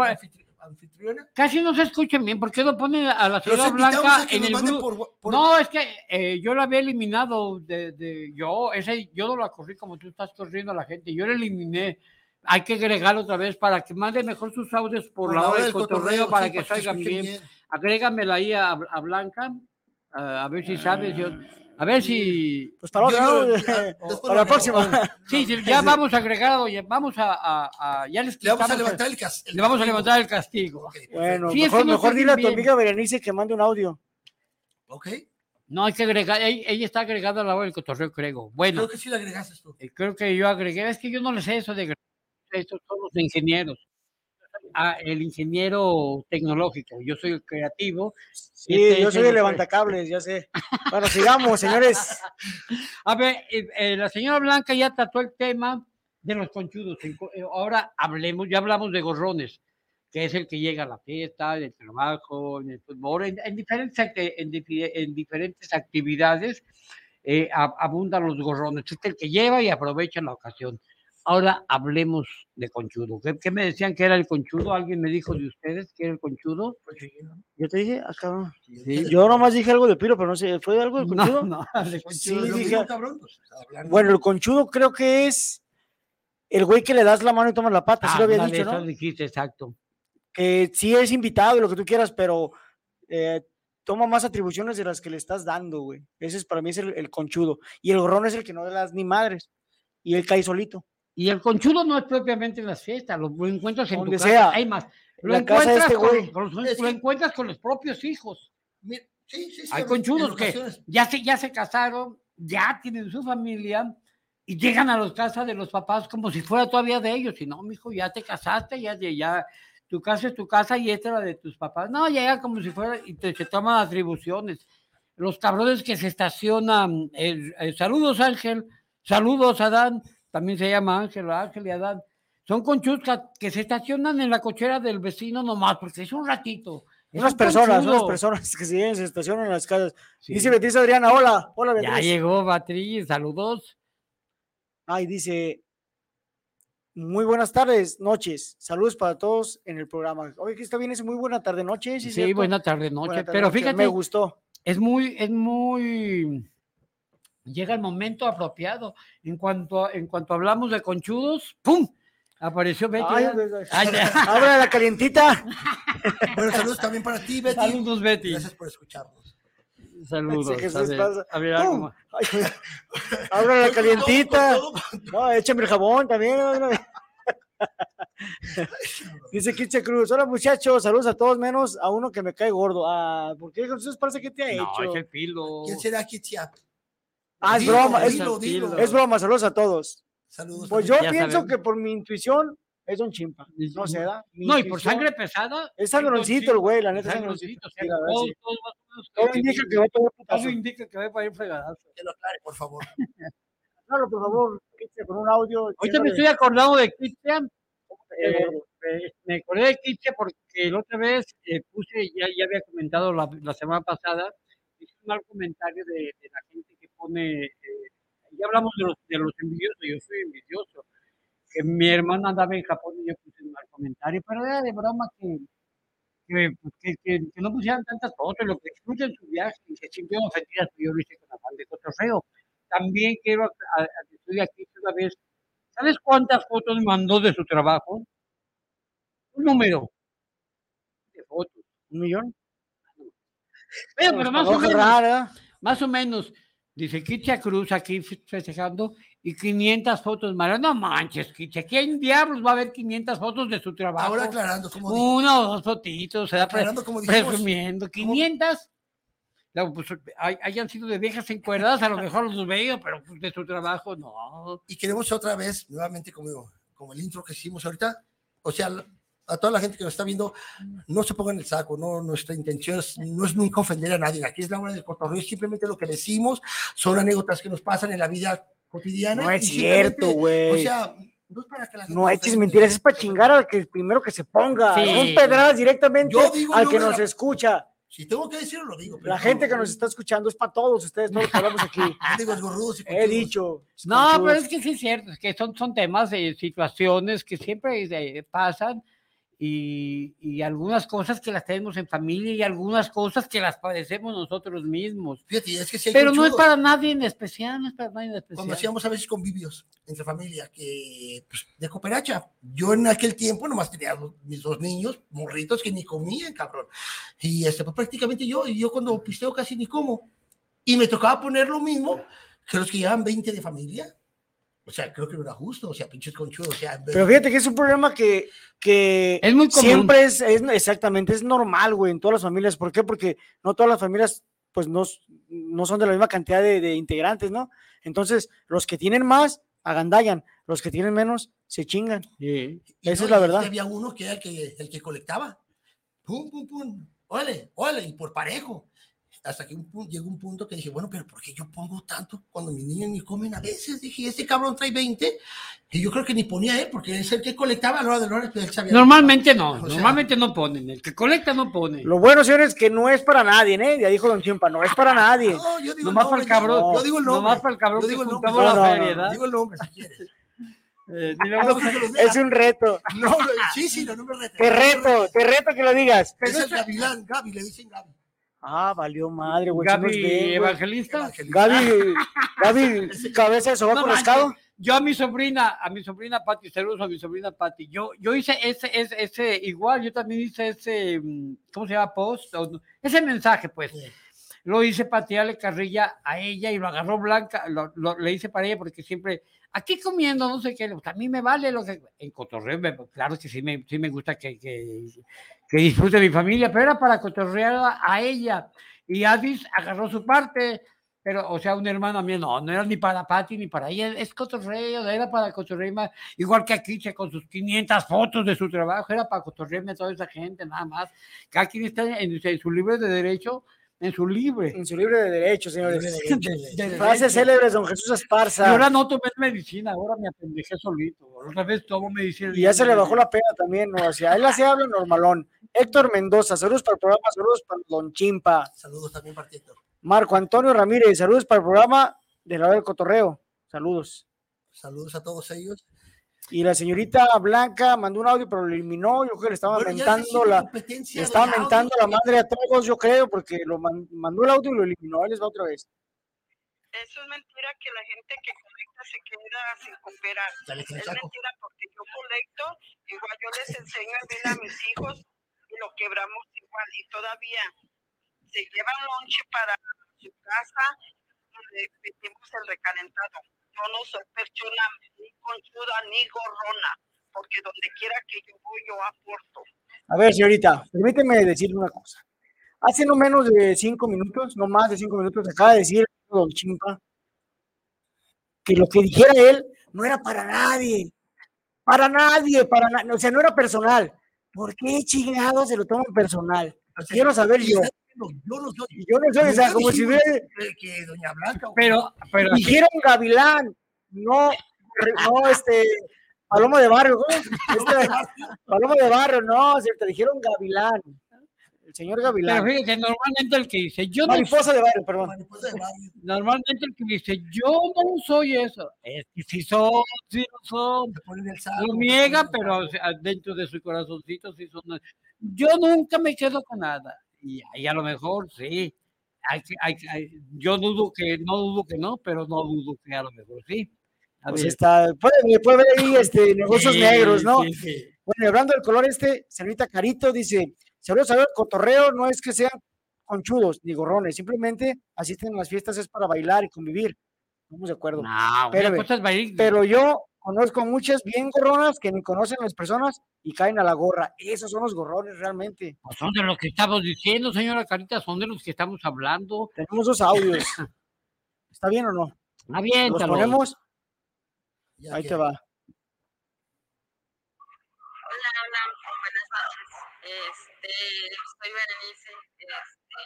anfitriona. casi no se escuchan bien. ¿Por qué lo ponen a la invitamos Blanca en el grupo? por, por- No, es que eh, yo la había eliminado de, de- yo, ese, yo no la corrí como tú estás corriendo a la gente, yo la eliminé. Hay que agregarlo otra vez para que mande mejor sus audios por, la hora del cotorreo para sí, que salgan bien. Agrégamela ahí a, a Blanca, a, a ver si sabes. yo- a ver si. Pues para la Yo- la próxima. Sí, sí, ya vamos a agregar, oye, vamos a, a- a- ya les Le vamos a levantar el- el cas- el le vamos a castigo. levantar el castigo. Bueno, Sí, es mejor, que no mejor dile a tu amiga Berenice que mande un audio. Ok, No, hay que agregar, ella, ella está agregada a la hora del cotorreo, creo. Bueno, creo que sí le agregaste tú. eh, creo que yo agregué, es que yo no le sé eso de agregar, estos son los ingenieros. Ah, el ingeniero tecnológico, yo soy el creativo. Sí, Este yo soy el- el levantacables, ya sé. Bueno, sigamos, señores. A ver, eh, eh, la señora Blanca ya trató el tema de los conchudos. en co- eh, Ahora hablemos, ya hablamos de gorrones, que es el que llega a la fiesta, del trabajo, en el fútbol, en, en diferentes, en, en actividades eh, ab- abundan los gorrones. Es el que lleva y aprovecha la ocasión. Ahora hablemos de conchudo. ¿Qué, qué me decían que era el conchudo? ¿Alguien me dijo de ustedes que era el conchudo? Yo te dije, acá. Sí. Yo nomás dije algo de piro, pero no sé, ¿fue algo de No, conchudo? no, de Sí, conchudo. Lo dije- cabrón, pues. Bueno, el conchudo creo que es el güey que le das la mano y tomas la pata, sí lo había dicho, ¿no? dijiste, exacto. Que sí es invitado y lo que tú quieras, pero eh, toma más atribuciones de las que le estás dando, güey. Ese es para mí es el, el conchudo. Y el gorrón es el que no le das ni madres. Y él cae solito. Y el conchudo no es propiamente en las fiestas, lo, lo encuentras en tu casa. sea. Hay más. Lo la casa de encuentras, este con, los- Es lo que- encuentras con los propios hijos. Mira, sí, sí, sí, Hay conchudos que ya se, ya se casaron, ya tienen su familia y llegan a las casas de los papás como si fuera todavía de ellos. Y no, mijo, ya te casaste, ya, ya, ya, tu casa es tu casa y esta es la de tus papás. No, llega como si fuera y te, se toman atribuciones. Los cabrones que se estacionan, eh, eh, saludos Ángel, saludos Adán, también se llama Ángel, Ángel y Adán. Son conchuzcas que se estacionan en la cochera del vecino nomás, porque es un ratito. Es Unas un personas, unas conchudo. personas que se, se estacionan en las casas. Sí. Dice Beatriz Adriana, hola, hola Ya Beatriz. llegó Beatriz, saludos. Ay, dice, muy buenas tardes, noches. Saludos para todos en el programa. Oye, que está bien, es muy buena tarde, noche. Sí, buena tarde, noche. Buena tarde, Pero noche, fíjate, Me gustó. es muy, es muy, llega el momento apropiado. En cuanto, en cuanto hablamos de conchudos, ¡pum! Apareció Betty. Abre la calientita. Bueno, saludos también para ti, Betty. Saludos, Betty. Gracias por escucharnos. Saludos. Sí, Jesús a ver, pasa. a ver, algo ¡Pum! más. Ay, Abre la calientita. No, échame el jabón también. Dice Kitche Cruz, hola muchachos, saludos a todos menos a uno que me cae gordo. Ah, ¿por qué Jesús parece que te ha No, hecho? es el pilo. ¿Quién será Kitia? Ah, es Dilo, broma, es, dilo, dilo. es broma, saludos a todos. Saludos. Pues yo pienso sabemos. que por mi intuición es Don Chimpa. No sé, ¿da? Mi No, y por sangre pesada. Es sangroncito el güey, la neta es sangroncito. todo- indica que va a putazo. todo indica que va a ir fregadazo. Que lo aclare, por favor. Claro, por favor, con un audio. Ahorita me estoy acordando de Cristian. Eh, eh, me acordé de Kitche porque la otra vez eh, puse, ya, ya había comentado la, la semana pasada, hice un mal comentario de, de la gente pone, eh, ya hablamos de los, de los envidiosos, yo soy envidioso, que mi hermana andaba en Japón y yo puse un mal comentario, pero era de broma que, que, que, que- que no pusieran tantas fotos, lo que escuchan su viaje y se sintieron ofendidas, pero yo lo hice con afán de cotorreo. También quiero a- a- que estoy aquí una vez, ¿sabes cuántas fotos mandó de su trabajo? Un número de fotos. ¿Un millón? Pero, pero más o menos, rara. más o menos. Dice Kitia Cruz aquí fe- festejando y 500 fotos, Mara. No manches, Kitia, ¿quién diablos va a ver 500 fotos de su trabajo? Ahora aclarando, como. Una o dos fotitos, se da pre- Aclarando, como dijimos. presumiendo. 500. Luego, pues, hay- hayan sido de viejas encueradas, a lo mejor los veo, pero pues, de su trabajo no. Y queremos otra vez, nuevamente, como, como el intro que hicimos ahorita, o sea, a toda la gente que nos está viendo, no se pongan el saco, no, nuestra intención es- no es nunca ofender a nadie, aquí es la hora del cotorreo, simplemente lo que decimos son anécdotas que nos pasan en la vida cotidiana. No es cierto, güey. O sea, no es para que la gente No eches mentiras, es para chingar al que primero que se ponga. Sí. Son pedradas directamente digo al que nos la- escucha. Si tengo que decirlo, lo digo. pero La no, gente que no, nos está escuchando es para todos ustedes, los que hablamos aquí. no digo He dicho. No, pero es que sí es cierto, es que son, son temas, de situaciones que siempre eh, pasan y, y algunas cosas que las tenemos en familia y algunas cosas que las padecemos nosotros mismos. Fíjate, es que sí hay Pero no es para nadie en especial, no es para nadie en especial. cuando hacíamos a veces convivios entre familia, que pues, de cooperacha. Yo en aquel tiempo nomás tenía dos- mis dos niños, morritos, que ni comían, cabrón. Y este, pues prácticamente yo, y yo cuando pisteo casi ni como. Y me tocaba poner lo mismo que los que llevan 20 de familia. O sea, creo que no era justo, o sea, pinches conchudos. O sea, Pero fíjate que es un problema que, que Es muy común. siempre es, es- exactamente, es normal, güey, en todas las familias. ¿Por qué? Porque no todas las familias, pues, no, no son de la misma cantidad de, de integrantes, ¿no? Entonces, los que tienen más, agandallan. Los que tienen menos, se chingan. Sí. Y Esa no, es la y verdad. Había uno que era el que, el que colectaba. Pum, pum, pum. Ole, ole, y por parejo. Hasta que un llegó un punto que dije, bueno, pero ¿por qué yo pongo tanto cuando mis niños ni comen a veces? Dije, este cabrón trae 20. Y yo creo que ni ponía él, porque es el que colectaba a la hora de la hora, él sabía. Normalmente no, O sea, normalmente no ponen, el que colecta no pone. Lo bueno, señores, que no es para nadie, ¿eh? Ya dijo Don Chimpa, no es para nadie. No, yo digo Nomás el para el nombre, cabrón, yo- yo digo el nombre. nomás para el cabrón Yo digo el nombre. juntamos No, la no, feria, no, ¿verdad? Digo el nombre si quieres. Eh, Ah, no. Es un reto. No, no, sí, sí, no, no me rete. Te reto, te reto que lo digas. Es el Gavilán, Gaby, le dicen Gaby. Ah, valió madre, güey. Gaby güey. Evangelista. Evangelista. Gaby, Gaby, cabeza de sobaco No rascado. manches, Yo a mi sobrina, a mi sobrina Pati, saludos a mi sobrina Pati. Yo, yo hice ese, ese, ese, igual, yo también hice ese, mm, ¿cómo se llama? Post, o no, ese mensaje, pues. Sí. Lo hice patearle carrilla a ella y lo agarró blanca, lo, lo- le hice para ella porque siempre, aquí comiendo, no sé qué, a mí me vale lo que, en cotorreo, claro que sí me, sí me gusta que, que, que disfrute mi familia, pero era para cotorrear a, a ella. Y Adis agarró su parte, Pero, o sea, una hermana mía, no, no era ni para Pati ni para ella, es cotorreo, era para cotorreo, más, igual que aquí, con sus 500 fotos de su trabajo, era para cotorrearme a toda esa gente, nada más. Cada quien está en, en su libre de derecho en su libre. En su libre de derecho, señores. De, de Frases célebres, don Jesús Esparza. Y ahora no tomé medicina, ahora me apendejé solito. Otra vez tomo medicina. Y ya se le bajó la pena también, ¿no? Hacia él así habla normalón. Héctor Mendoza, saludos para el programa, saludos para Don Chimpa. Saludos también para Héctor. Marco Antonio Ramírez, saludos para el programa de la hora del cotorreo. Saludos. Saludos a todos ellos. Y la señorita Blanca mandó un audio, pero lo eliminó. Yo creo que le estaba Bueno, mentando la, le audio, mentando la madre a todos, yo creo, porque lo man- mandó el audio y lo eliminó. Ahí les va otra vez. Eso es mentira que la gente que colecta se queda sin cooperar. Dale, Es saco. mentira porque yo colecto, igual yo les enseño a ver a mis hijos y lo quebramos igual y todavía se llevan lonche para su casa y le metimos el recalentado. Yo no soy persona conchuda ni gorrona, porque donde quiera que yo voy yo aporto. A ver, señorita, permíteme decirle una cosa. Hace no menos de cinco minutos, no más de cinco minutos, acaba de decir don Chimpa que lo que dijera él no era para nadie. Para nadie, para nadie. O sea, no era personal. ¿Por qué chingados se lo toman personal? Quiero saber yo. No, yo no soy. Yo no sé, o sea, como si hubiera. que, Doña Blanca. Pero, pero Dijeron Gavilán, no, no, este. Paloma de barrio, ¿cómo? Este, Paloma de barrio, no, se te dijeron Gavilán. El señor pero Gavilán. fíjate, normalmente el que dice, yo no Mariposa de barrio, perdón. Mariposa de barrio. Normalmente el que dice, yo no soy eso. Es que sí son, sí lo son. Lo niega, pero o sea, dentro de su corazoncito sí son. Yo nunca me quedo con nada. Y, y a lo mejor sí. Hay, hay, hay- yo dudo que, no dudo que no, pero no dudo que a lo mejor sí. Pues está, puede, puede ver ahí este, negocios Sí, negros, ¿no? sí, sí. Bueno, hablando del color este, señorita Carito dice, saludos a ver, cotorreo no es que sean conchudos ni gorrones, simplemente asisten a las fiestas es para bailar y convivir. Estamos de acuerdo. No, Espérame, Pero yo conozco muchas bien gorronas que ni conocen a las personas y caen a la gorra. Esos son los gorrones realmente. pues son de los que estamos diciendo, señora Carita, son de los que estamos hablando. Tenemos dos audios. ¿Está bien o no? Está bien, ¿Los ponemos? Ya Ahí que- te va. Hola, hola, buenas noches. Este, soy Berenice. Este,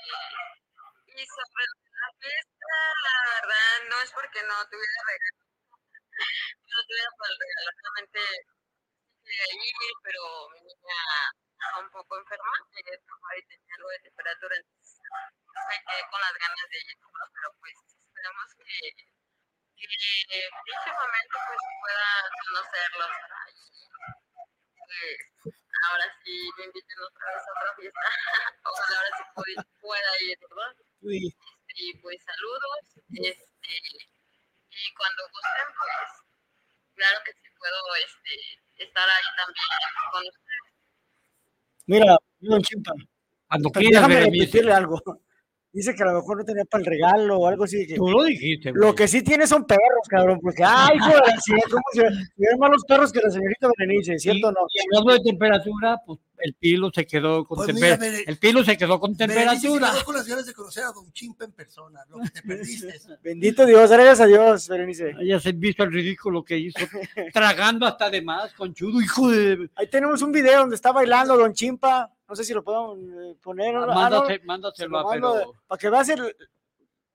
y sobre la fiesta, la verdad, no es porque no tuviera regalo. No tuviera para el regalo, solamente ir, pero mi niña estaba un poco enferma, llegué a trabajar y tenía algo de temperatura, entonces me quedé con las ganas de ir, ¿no? pero pues esperemos que, que en dicho momento pues pueda conocerlos, pues ahora sí me inviten otra vez a otra fiesta. Ojalá ahora sí pu- pueda ir, ¿verdad? Este, y pues saludos. Este, y cuando gusten, pues claro que sí puedo este, estar ahí también con ustedes. Mira, don Chimpa. Cuando quieras, déjame repetirle algo. Dice que a lo mejor no tenía para el regalo o algo así. Que... Tú lo dijiste, Lo que sí tiene son perros, cabrón, porque, ay, la chingada, ¿cómo se se ven más los perros que la señorita Berenice, ¿cierto o no? Y hablando de temperatura, pues el pilo se quedó con Pues temperatura. mira, Bere- El pilo se quedó con se temperatura. quedó con las ganas de conocer a Don Chimpa en persona, lo que te perdiste. Bendito Dios, gracias a Dios, Berenice. Ya se visto el ridículo que hizo, tragando hasta de más, conchudo, hijo de. Ahí tenemos un video donde está bailando Don Chimpa, no sé si lo podemos eh, poner. ah, no, Mándase- se mándaselo lo a mando, pero. Para que veas el,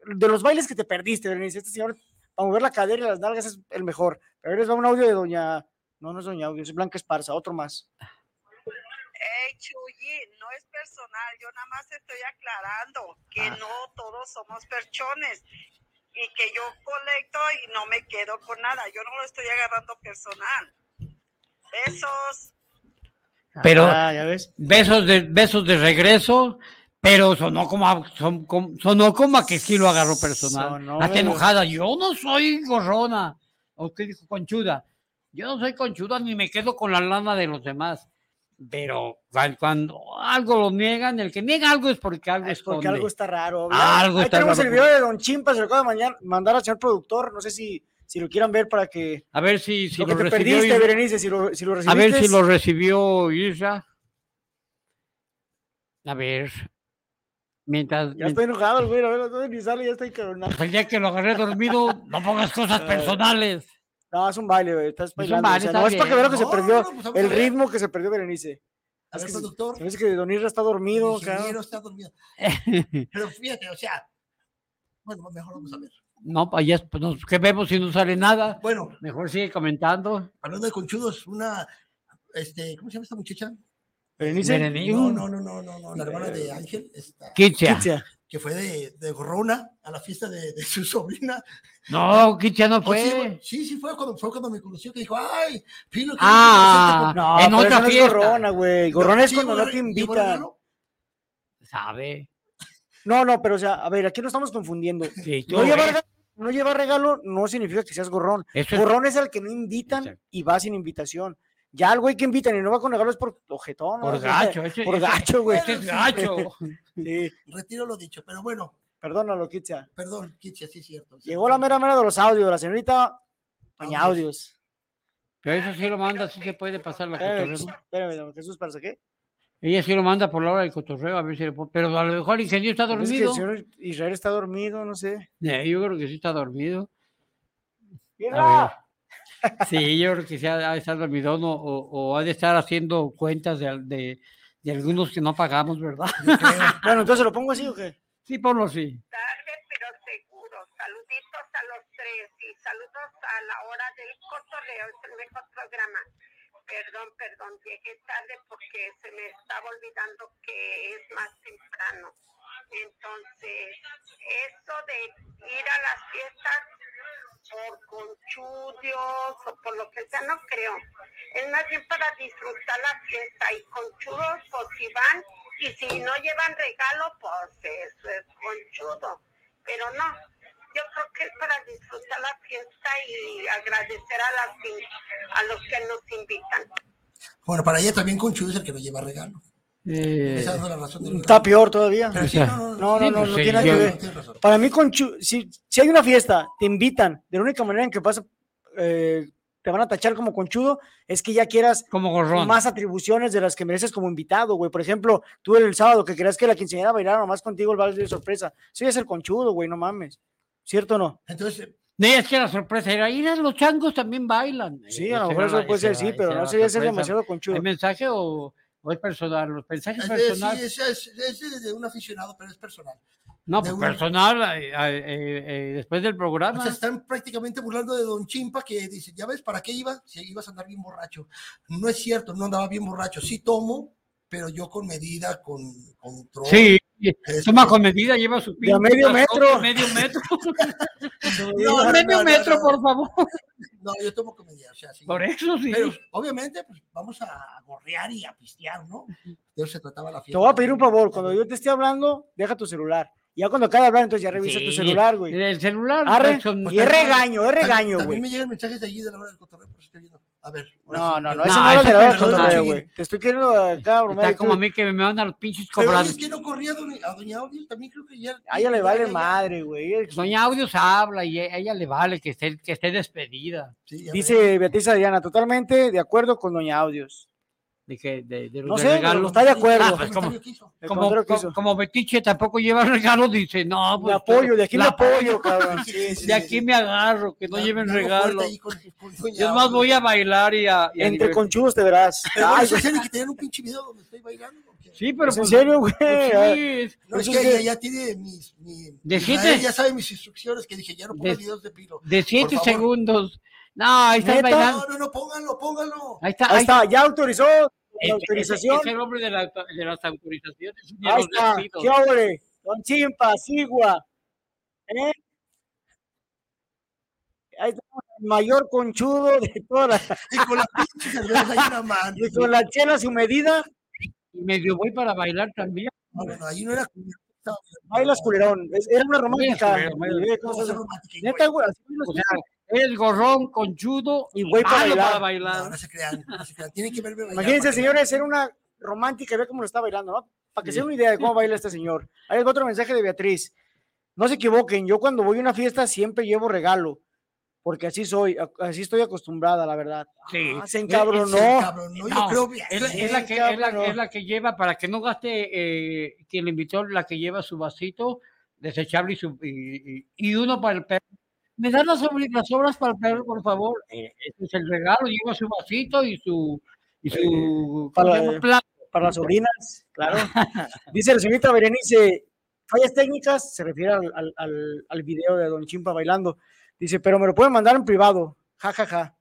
de los bailes que te perdiste, Berenice. Este señor, para mover la cadera y las nalgas es el mejor. Pero ahí les va un audio de Doña, no, no es Doña Audio, es Blanca Esparza, otro más. Hey, Chuyi, no es personal, yo nada más estoy aclarando que no todos somos perchones y que yo colecto y no me quedo con nada, yo no lo estoy agarrando personal. Besos. Pero Ah, ya ves. besos de, besos de regreso, pero sonó como, a- son- como- sonó como a que sí lo agarró personal. Hasta de- enojada. Yo no soy gorrona. ¿O qué dijo conchuda? Yo no soy conchuda ni me quedo con la lana de los demás. Pero cuan- cuando algo lo niegan, el que niega algo es porque algo Es porque esconde. algo está raro. Algo Ahí está tenemos raro. el video de Don Chimpa, se lo acaba de mañana- mandar al señor productor. No sé si, si lo quieran ver para que. A ver si, si lo que lo te recibió perdiste. Berenice, si lo, si lo A recibiste. ver si lo recibió Isra. A ver. Mientras, Ya estoy enojado, el güey, a ver, no ni sale, ya cabronado. mientras el día que lo agarré dormido, no pongas cosas personales. No, es un baile, güey, estás un bailando. baile, o sea, está no es para que vean que se perdió no, pues el ritmo que se perdió Berenice. A Es que productor. Se me dice que Don Irra está dormido, El ingeniero está dormido. Pero fíjate, o sea, bueno, mejor vamos a ver. No, ya, pues, nos- ¿qué vemos si no sale nada? Bueno, Mejor sigue comentando. hablando de conchudos, una, este, ¿cómo se llama esta muchacha? Berenice. Berenice. No, no, no, no, no, no, la hermana de Ángel, esta, que fue de, de Gorrona a la fiesta de, de su sobrina. No, Kitia no Oh, sí, fue. sí, sí, fue cuando, fue cuando me conoció que dijo, ay, Pilo, qué Ah, presente No, En pero otra esa no es fiesta. gorrona, güey. con-". Gorrona es Sí, cuando no te invitan. Sabe. No, no, pero o sea, a ver, aquí nos estamos confundiendo. Sí, No llevar, no llevar regalo no significa que seas gorrón. Eso es- Gorrón es el que no invitan Exacto. y va sin invitación. Ya al güey que invitan y no va con regalo es por ojetón. ¿no? por gacho. Ese, Por ese- gacho, güey. ese es gacho. Sí, Retiro lo dicho, pero bueno, perdónalo, Kitia. perdón, Kitsia, sí es cierto. Llegó la mera mera de los audios, la señorita Doña Audios. Pero eso sí lo manda, sí se puede pasar la espérame, don Jesús, ¿para qué? Ella sí lo manda por la hora del cotorreo, a ver si le pone- Pero a lo mejor el ingeniero está Es que el dormido. señor Israel está dormido, no sé. Eh, yo creo que sí está dormido. ¡Mira! Sí, yo creo que sí ha ha de estar dormido o, o, o ha de estar haciendo cuentas de, al- de, de algunos que no pagamos, ¿verdad? Bueno, entonces lo pongo así o qué? Sí, ponlo así. tarde, pero seguro. Saluditos a los tres y saludos a la hora del cotorreo, es el mejor programa. Perdón, perdón, llegué tarde porque se me estaba olvidando que es más temprano. Entonces, eso de ir a las fiestas por conchudios o por lo que sea, no creo. Es más bien para disfrutar la fiesta y conchudos, pues si van y si no llevan regalo, pues eso es conchudo. Pero no, yo creo que es para disfrutar la fiesta y agradecer a, las, a los que nos invitan. Bueno, para ella también Conchudo es el que no lleva regalo. Eh, Esa es la razón del Está peor todavía. Pero sí, no, no, no, No, no, Sí, no, pues no sí, tiene nada yo- que ver. Para mí, con chu- si, si hay una fiesta, te invitan, de la única manera en que pasa, eh, te van a tachar como conchudo, es que ya quieras como gorrón. más atribuciones de las que mereces como invitado, güey. Por ejemplo, tú el sábado que querías que la quinceañera bailara nomás contigo el baile de sorpresa. Eso ya es el conchudo, güey, no mames. ¿Cierto o no? Entonces, No, es que la sorpresa era ir a los changos también bailan. Sí, a lo mejor eso puede ser sí, pero no es sorpresa. demasiado conchudo. ¿El mensaje o, o es personal? Los mensajes personales. sí, es, es- es de un aficionado, pero es personal. no, de pues un- personal, eh, eh, eh, después del O programa. sea, están prácticamente burlando de Don Chimpa que dice, ya ves, ¿para qué iba? Si ibas a andar bien borracho. No es cierto, no andaba bien borracho. Sí tomo, pero yo con medida, con control. sí, toma con medida, lleva su pinche medio metro. medio metro. No, no, medio no, no, metro, no. por favor. No, yo tomo con medida, o sea, sí. Por eso sí. Pero obviamente, pues vamos a gorrear y a pistear, ¿no? De eso se trataba la Te fiesta. voy a pedir un favor, cuando yo te esté hablando, deja tu celular. Ya cuando acabe de hablar, entonces ya revisa tu Sí, celular, güey. El celular. Arre, son- y es regaño, es regaño, güey. me llegan mensajes de allí de la hora del cotorreo, por eso estoy viendo. A ver. No, sí, no, no, pero- ese No, no es de la hora del cotorreo, güey. Te estoy queriendo acá, bromar. Está como a mí que me mandan los pinches Pero cobrando. es que no corría a doña, a doña Audio, también creo que ya. A ella le vale madre, güey. Doña Audios habla y a ella le vale que esté, que esté despedida. Sí. Dice Beatriz Adriana, totalmente de acuerdo con Doña Audios. De que, de, de los No de sé, regalo. está de acuerdo. Ah, pues, como, como, contrario que co- hizo. como Betiche tampoco lleva regalo, dice, no, pues, apoyo, de aquí me apoyo, cabrón. Sí, sí, De aquí sí. me agarro, que no lleven ya lo regalo. fuerte ahí con- con doña Yo más voy a bailar y a... y a Entre conchudos te verás. Pero Ay, ¿es en serio que tenían un pinche video donde estoy bailando? Sí, pero ¿Es en pues, serio, güey? pues, sí, es- No, es Eso que ella ya tiene mis. Mi, De siete- ya sabe mis instrucciones que dije, ya no pongas De- videos de pilo. de siete segundos. No, ahí está ¿Neta? bailando. No, no, no, pónganlo, pónganlo. Ahí está, Ahí ahí está, ya autorizó la autorización. Es el hombre de, la- de las autorizaciones. Ahí está. ¿Qué hombre? Don Chimpa, Sigua. ¿Eh? Ahí está el mayor conchudo de todas las. Y con las. Y con la chela su medida, Y medio voy para bailar también. No, no, no, ahí no era. bailas culerón. Es- Era una Eh, ¿cómo ¿Cómo se se llama? romántica? Neta, güey. así Es gorrón, conchudo Y güey para bailar. para No, bailar. no se crean, no se crean. Tienen que verme bailar Imagínense, señores, era una romántica, ve cómo lo está bailando, ¿no? Para que se den una idea de cómo baila este señor. Va otro mensaje de Beatriz. No se equivoquen, yo cuando voy a una fiesta siempre llevo regalo. porque así soy, así estoy acostumbrada, la verdad. Sí. Ah, se encabronó. Se encabronó, yo No, creo que- es, la, sí, es la que, es, la, es la que lleva, para que no gaste eh, quien le invitó, la que lleva su vasito desechable y, su, y, y- y uno para el perro. ¿Me dan las, las obras para el perro, por favor? Eh, ese es el regalo, lleva su vasito y su, y su ¿cómo para- las sobrinas, claro. Dice la señorita Berenice, fallas técnicas, se refiere al, al, al, al video de Don Chimpa bailando. Dice, pero me lo pueden mandar en privado. Ja, ja, ja.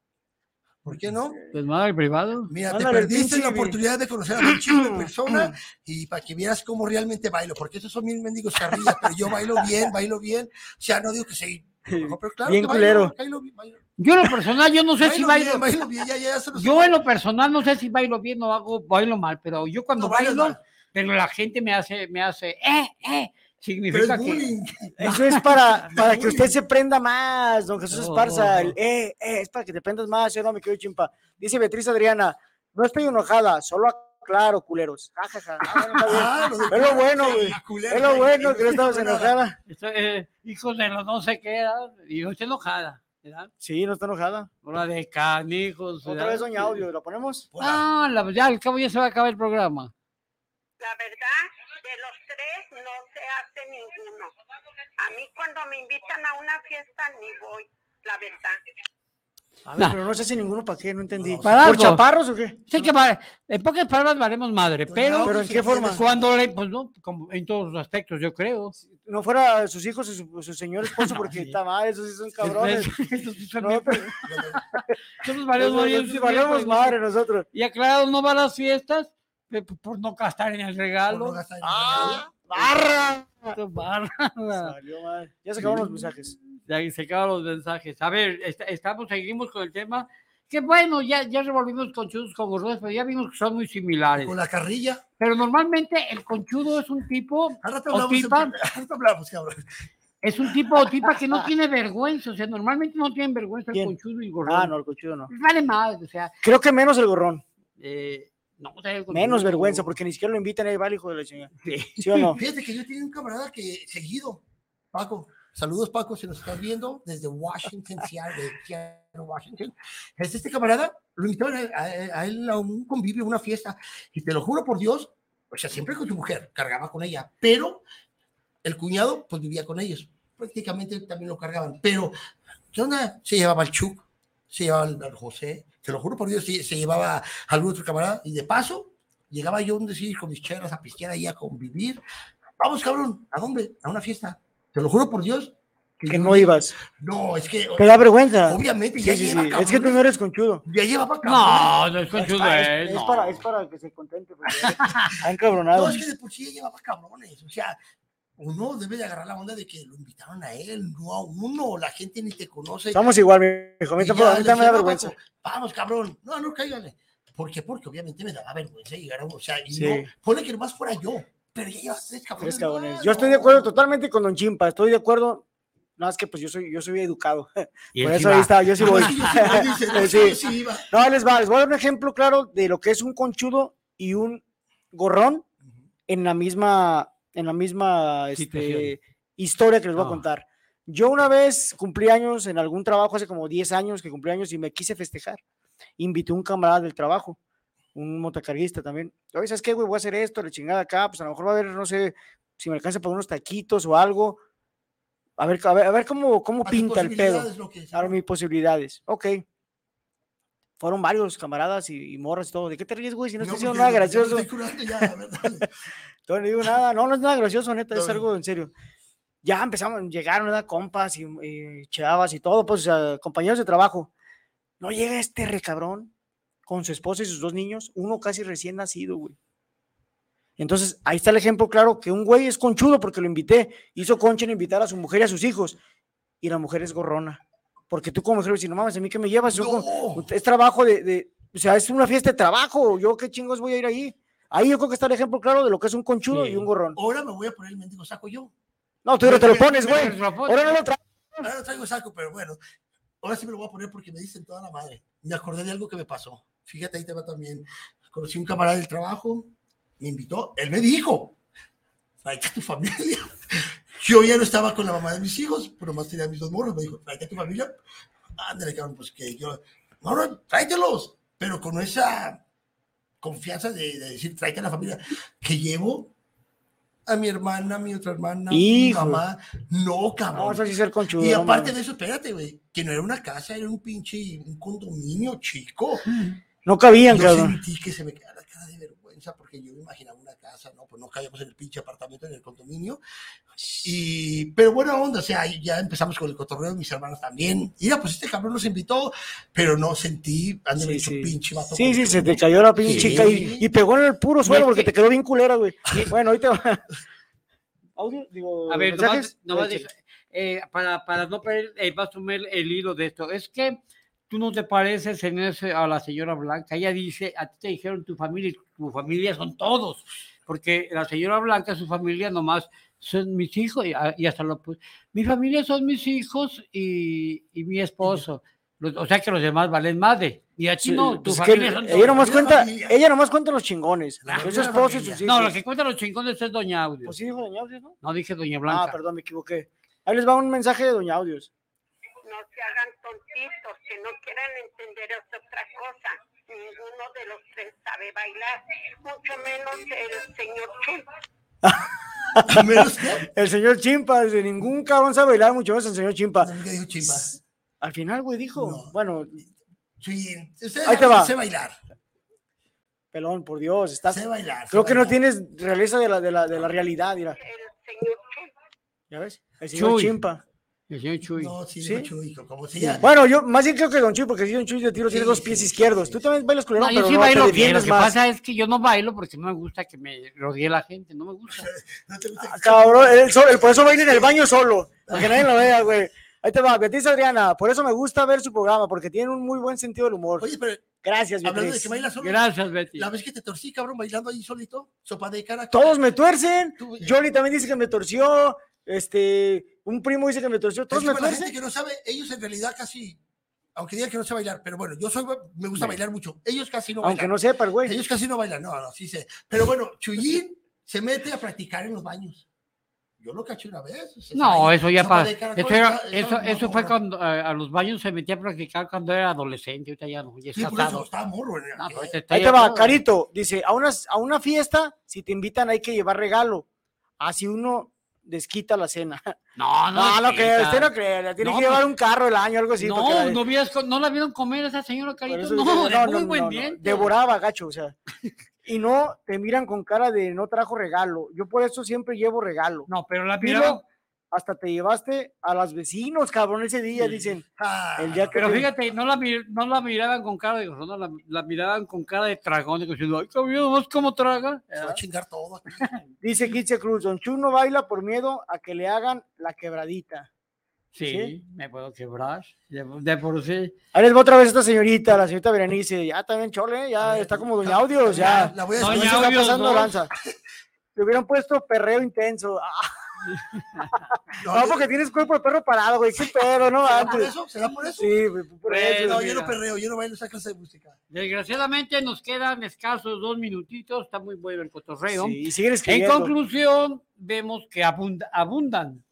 ¿Por qué no? Pues manda el privado. Mira, te perdiste la oportunidad de conocer a un chico de persona y para que vieras cómo realmente bailo, porque esos son mis mendigos carrillas, pero yo bailo bien, bailo bien. O sea, no digo que soy. Claro Bien que bailo, culero. bailo bailo- Yo en lo personal, yo no sé si bailo bailo. bien, bailo bien, ya, ya Yo en lo personal no sé si bailo bien o hago bailo mal, pero yo cuando No, bailo, mal. pero la gente me hace, me hace, eh, eh, Pero significa es que. Eso es para, para que usted se prenda más, don Jesús No, Esparza. no. El, eh, eh, es para que te prendas más, yo no me quiero chimpa. Dice Beatriz Adriana, no estoy enojada, solo aclaro, culeros. Ja, ja, ja. Ah, bueno. Ah, Es lo bueno, güey. Es lo bueno que no estabas enojada. esto, eh, hijos de los no sé qué, y no estoy enojada, ¿verdad? Sí, no está enojada. Hora de canijos. Otra vez doña audio, ¿lo ponemos? Ah, la, ya al cabo ya se va a acabar el programa. La verdad, de los tres no se hace ninguno. A mí cuando me invitan a una fiesta ni voy, la verdad. A ver, pero no sé si ninguno para qué, no entendí. Para ¿Por algo. chaparros o qué? Sé que va- en pocas palabras valemos madre, pero, ¿Pero en qué forma? cuando le, pues no, como en todos los aspectos, yo creo. No fuera sus hijos y su, su señor esposo, porque está mal, esos sí son cabrones. Sí son No, bien- pero- Nosotros valemos madre, yo nosotros sí valemos madre nosotros. Y aclarado, no va a las fiestas por no gastar en el por no regalo. gastar en ¡Ah! ¡Barra! Barra. Salió mal. Ya se acabaron los mensajes. Se acaban los mensajes. A ver, est- estamos, seguimos con el tema. Que bueno, ya, ya revolvimos conchudos con gordos, pero ya vimos que son muy similares. Con la carrilla. Pero normalmente el conchudo es un tipo rato o hablamos, tipa, hablamos, cabrón. es un tipo o tipa que no tiene vergüenza. O sea, normalmente no tienen vergüenza el conchudo y el gorrón. Ah, no, el cochudo no. Vale más, o sea, Creo que menos el gorrón. eh, no, o sea, el Menos conchudo- vergüenza, porque ni siquiera lo invitan ahí, vale, hijo de la chingada. Sí. ¿Sí o no? Fíjate que yo tenía un camarada que seguido, Paco, saludos Paco, si nos estás viendo desde Washington, Seattle, Washington. Es este camarada, lo invitaron a, a- a él a un convivio, a una fiesta, y te lo juro por Dios, o sea, siempre con su mujer, cargaba con ella, pero el cuñado, pues vivía con ellos, prácticamente también lo cargaban, pero, ¿qué onda? Se llevaba al Chuck, se llevaba al, José, te lo juro por Dios, se, se llevaba a algún otro camarada, y de paso, llegaba yo un decir con mis chelas a pistear ahí a convivir, vamos cabrón, ¿a dónde? A una fiesta. Te lo juro por Dios. Que yo- no ibas. No, es que Te da vergüenza. obviamente Sí, ya sí, sí. lleva Es que tú cabrones, no eres conchudo. ya llevaba No, cabrones. no es Es, conchudo, para, eh, es- es no. para, es para que se contente. porque Ha encabronado. No, es que de por sí ya llevaba cabrones. O sea, uno debe de agarrar la onda de que lo invitaron a él, no a uno. La gente ni te conoce. Estamos igual, mi hijo. Me da vergüenza. "Paco, Vamos, cabrón. No, no, cáigale. ¿Por qué? Porque obviamente me daba vergüenza llegar a uno. O sea, y Sí. no, ponle que nomás fuera yo. Pero ya llevas tres cabrones. Tres Yo estoy de acuerdo totalmente con Don Chimpa. Estoy de acuerdo. No, es que pues yo soy, yo soy educado. Y Por eso ahí está, yo sí voy. No, es que yo sí voy, dice, no, les va, les voy a dar un ejemplo claro de lo que es un conchudo y un gorrón en la misma, en la misma este, historia que les voy a contar. Yo una vez cumplí años en algún trabajo, hace como 10 años que cumplí años y me quise festejar. Invité a un camarada del trabajo, un motocarguista también. Oye, ¿sabes qué, güey? Voy a haber esto, la chingada acá, pues a lo mejor va a haber, no sé, si me alcanza para unos taquitos o algo. A ver, a ver, a ver cómo, cómo pinta el pedo. Claro, mis posibilidades. Ok. Fueron varios camaradas y, y morras y todo. ¿De qué te ríes, güey? Si no, No, diciendo porque nada gracioso. ya, a ver. Yo no digo nada. No, no es nada gracioso, neta. Es algo en serio. Ya empezamos, llegaron, ¿verdad? Compas y, y chavas y todo, pues, o sea, compañeros de trabajo. No llega este recabrón con su esposa y sus dos niños, uno casi recién nacido, güey. Entonces, ahí está el ejemplo claro que un güey es conchudo porque lo invité. Hizo concha en invitar a su mujer y a sus hijos. Y la mujer es gorrona. Porque tú como mujer dices, no mames, ¿a mí qué me llevas? Yo es trabajo de, de- o sea, es una fiesta de trabajo. Yo qué chingos voy a ir ahí. Ahí yo creo que está el ejemplo claro de lo que es un conchudo Sí. y un gorrón. Ahora me voy a poner el mendigo saco yo. No, tú no te lo pones, güey. Ahora no lo traes. Ahora no traigo saco, pero bueno. Ahora sí me lo voy a poner porque me dicen toda la madre. Me acordé de algo que me pasó. Fíjate, ahí te va también. Conocí un camarada del trabajo, me invitó, él me dijo, tráete a tu familia. Yo ya no estaba con la mamá de mis hijos, pero más tenía mis dos morros. Me dijo, tráete a tu familia Ándale, cabrón, pues que yo, no, no, tráetelos, pero con esa confianza de, de decir, tráete a la familia, que llevo a mi hermana, a mi otra hermana, a mi mamá, no, cabrón. Vamos a ser conchudo. Y no aparte de eso, espérate, güey, que no era una casa, era un pinche, un condominio chico. No cabían, Yo cabrón. sentí que se me quedaba la cara de vergüenza porque yo me imaginaba una casa, ¿no? Pues no cabíamos en el pinche apartamento, en el condominio. Y, pero buena onda, o sea, ahí ya empezamos con el cotorreo, mis hermanos también. Mira, pues este cabrón nos invitó, pero no sentí, ande Sí, sí. pinche vato. Sí, sí, se te cayó la pinche Sí. chica y, y pegó en el puro suelo porque que- te quedó bien culera, güey. Bueno, ahorita va. ¿Audio? Digo, A ver, nomás, nomás eh, para, para no perder eh, más o menos el hilo de esto, es que tú no te pareces en ese, a la señora Blanca. Ella dice, a ti te dijeron tu familia, y tu familia son todos, porque la señora Blanca, su familia nomás son mis hijos, y, a- y hasta lo pues, mi familia son mis hijos y, y mi esposo. Los- O sea que los demás valen madre. Y a ti no, tu pues que familia son ella nomás cuenta, ella nomás cuenta los chingones. Su esposo y sus hijos. No, lo que cuentan los chingones es Doña Audio. Pues sí, dijo Doña Audios, ¿no? No dije Doña Blanca. Ah, perdón, me equivoqué. Ahí les va un mensaje de Doña Audios. No se hagan tontitos, que no quieran entender es otra cosa. Ninguno de los tres sabe bailar, mucho menos el señor Chul. ¿A menos que? El señor Chimpa, de ningún cabrón sabe bailar, mucho más el señor Chimpa. Dijo. Al final, güey, dijo. No. Bueno, Sí, usted Ahí te va. sé bailar, pelón, por Dios, estás. sé bailar. sé Creo que no tienes realeza de la, de la, de la realidad, mira. El señor Chul. ¿Ya ves? El señor Chuy. Chimpa. El señor Chuy. No, sí, ¿Sí? Chuy, como si ya. Bueno, yo más bien creo que Don Chuy, porque si Don Chuy de tiro tiene Sí, dos sí, pies sí, izquierdos. sí, Tú también bailas culero, No, pero yo sí no bailo te bien. Lo que más. pasa es que yo no bailo porque no me gusta que me rodee la gente. No me gusta. No te gusta Ah, Cabrón, él, so- él por eso baila en el baño solo, para que nadie lo vea, güey. Ahí te va, Beatriz Adriana, por eso me gusta ver su programa, porque tiene un muy buen sentido del humor. Oye, pero Gracias, hablando de Beatriz. que bailas solo, Gracias, Betty. la vez que te torcí, cabrón, bailando ahí solito, sopa de cara. Todos me tuercen. Tú- Jolly también dice que me torció. Este, un primo dice que me torció. Todos Es me la gente que no sabe, ellos en realidad casi, aunque digan que no sé bailar, pero bueno, yo soy, me gusta bailar mucho. Ellos casi no Aunque bailan. no sepa el güey. Ellos casi no bailan, no, no, sí sé. Pero bueno, Chuyín se mete a practicar en los baños. Yo lo caché una vez. No, eso ya para. Eso, era- está- está eso, eso fue cuando eh, a los baños se metía a practicar cuando era adolescente. Ahorita ya no, ya Sí, por eso estaba morro. No, está Ahí te va. Carito. Dice, a una, a una fiesta, si te invitan hay que llevar regalo. Así uno desquita la cena. No, no. No, no creo, usted no cree. le Tiene No, que llevar pues- un carro el año, algo así. No, la- no, con- no la vieron comer a esa señora Carito. No, digo, de muy buen diente. Devoraba, gacho, o sea. Y no te miran con cara de no trajo regalo. Yo por eso siempre llevo regalo. No, pero la Pilo, miraron. Hasta te llevaste a las vecinos, cabrón, ese día, dicen. Ah, El día que Pero te- fíjate, no la, mir- no la miraban con cara de grosero, la, la miraban con cara de tragón, diciendo, ay, cabrón, ¿vos cómo traga? Se va a chingar todo. Dice Kitze Cruz, Don Chu no baila por miedo a que le hagan la quebradita. Sí, ¿Sí? me puedo quebrar, de, de por sí. Ahí les va otra vez esta señorita, la señorita Berenice. Ya también chole, ya está como Doña Audios, ya. La voy a Doña No está pasando dos. lanza. Le hubieran puesto perreo intenso. Ah, No, no, porque tienes cuerpo de perro parado, güey. Qué pedo, no ¿Será por antes. eso? ¿Será por eso? Sí, güey, por Pues, eso. No, mira. yo no perreo, yo no bailo esa clase de música. Desgraciadamente nos quedan escasos dos minutitos, está muy bueno el cotorreo. Sí, y siguen en conclusión, vemos que abunda- abundan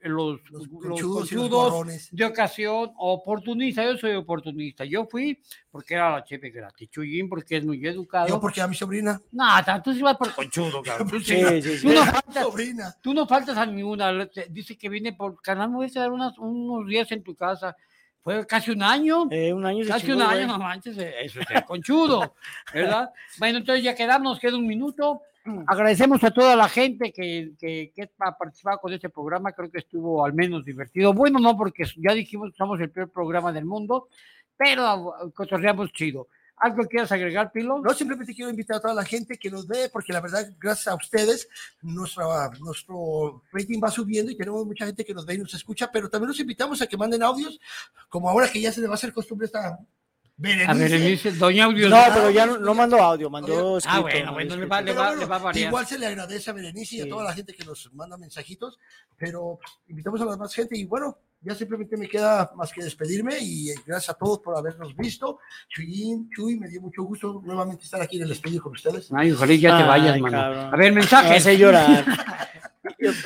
los, Los los conchudos y los conchudos gorrones. de ocasión oportunista. Yo soy oportunista. Yo fui porque era la chefe gratis. Chuyín porque es muy educado. Yo porque a mi sobrina. No, tú sí vas por conchudo, cabrón. Tú, sí, Sí, sí, tú no faltas, Sobrina. tú no faltas a ninguna. Dice que viene por canal, voy a unas- unos días en tu casa. Fue casi un año. Eh, un año se Casi chingó, un año, no manches, eh, eso es conchudo, ¿verdad? Bueno, entonces ya quedamos, queda un minuto. Agradecemos a toda la gente que, que, que ha participado con este programa, creo que estuvo al menos divertido. Bueno, no, porque ya dijimos que somos el peor programa del mundo, pero cotorreamos chido. ¿Algo que quieras agregar, Pilo? No, simplemente quiero invitar a toda la gente que nos ve, porque la verdad, gracias a ustedes, nuestra, nuestro rating va subiendo y tenemos mucha gente que nos ve y nos escucha, pero también los invitamos a que manden audios, como ahora que ya se le va a hacer costumbre esta Berenice. A ver, dice Doña Audio. No, pero ya no, no mandó audio, mandó Ah, escrito. bueno, mandó bueno, le va- le va- bueno, le va a variar. igual se le agradece a Berenice y Sí. a toda la gente que nos manda mensajitos, pero invitamos a la más gente y bueno, ya simplemente me queda más que despedirme y eh, gracias a todos por habernos visto. Chuyín, Chuy, me dio mucho gusto nuevamente estar aquí en el estudio con ustedes. Ay, ojalá ya te Ay, vayas, mano. cabrón. A ver, Me mensajes. hace llorar.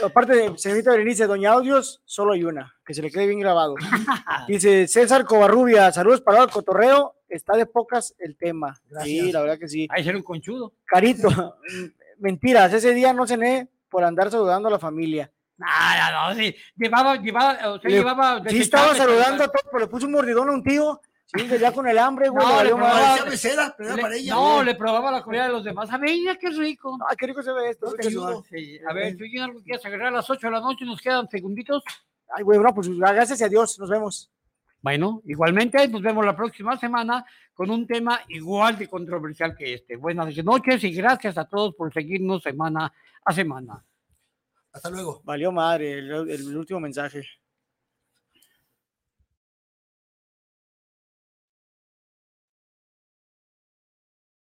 Aparte de señorita Berenice, Doña Audios, solo hay una, que se le quede bien grabado. Dice César Covarrubia, saludos para el cotorreo, está de pocas el tema. Sí, la verdad que sí. Ahí ser un conchudo. Carito, mentiras, ese día no cené por andar saludando a la familia. Ah, no, sí. Llevaba, llevaba, o sea, Le- llevaba. Sí, estaba saludando a todos, pero le puso un mordidón a un tío. Sí, ya con el hambre, güey. No, le probaba-. Parecía mesera, pero era Le- para ella. no, le probaba la comida de los demás. A ver, mira qué rico. Ay, qué rico se ve esto. No. Sí, a ver, ¿tú tienes algo que quieras agregar a las 8 de la noche? Nos quedan segunditos. Ay, güey, no, pues gracias a Dios, nos vemos. Bueno, igualmente nos vemos la próxima semana con un tema igual de controversial que este. Buenas noches y gracias a todos por seguirnos semana a semana. Hasta luego. Valió madre el, el último mensaje.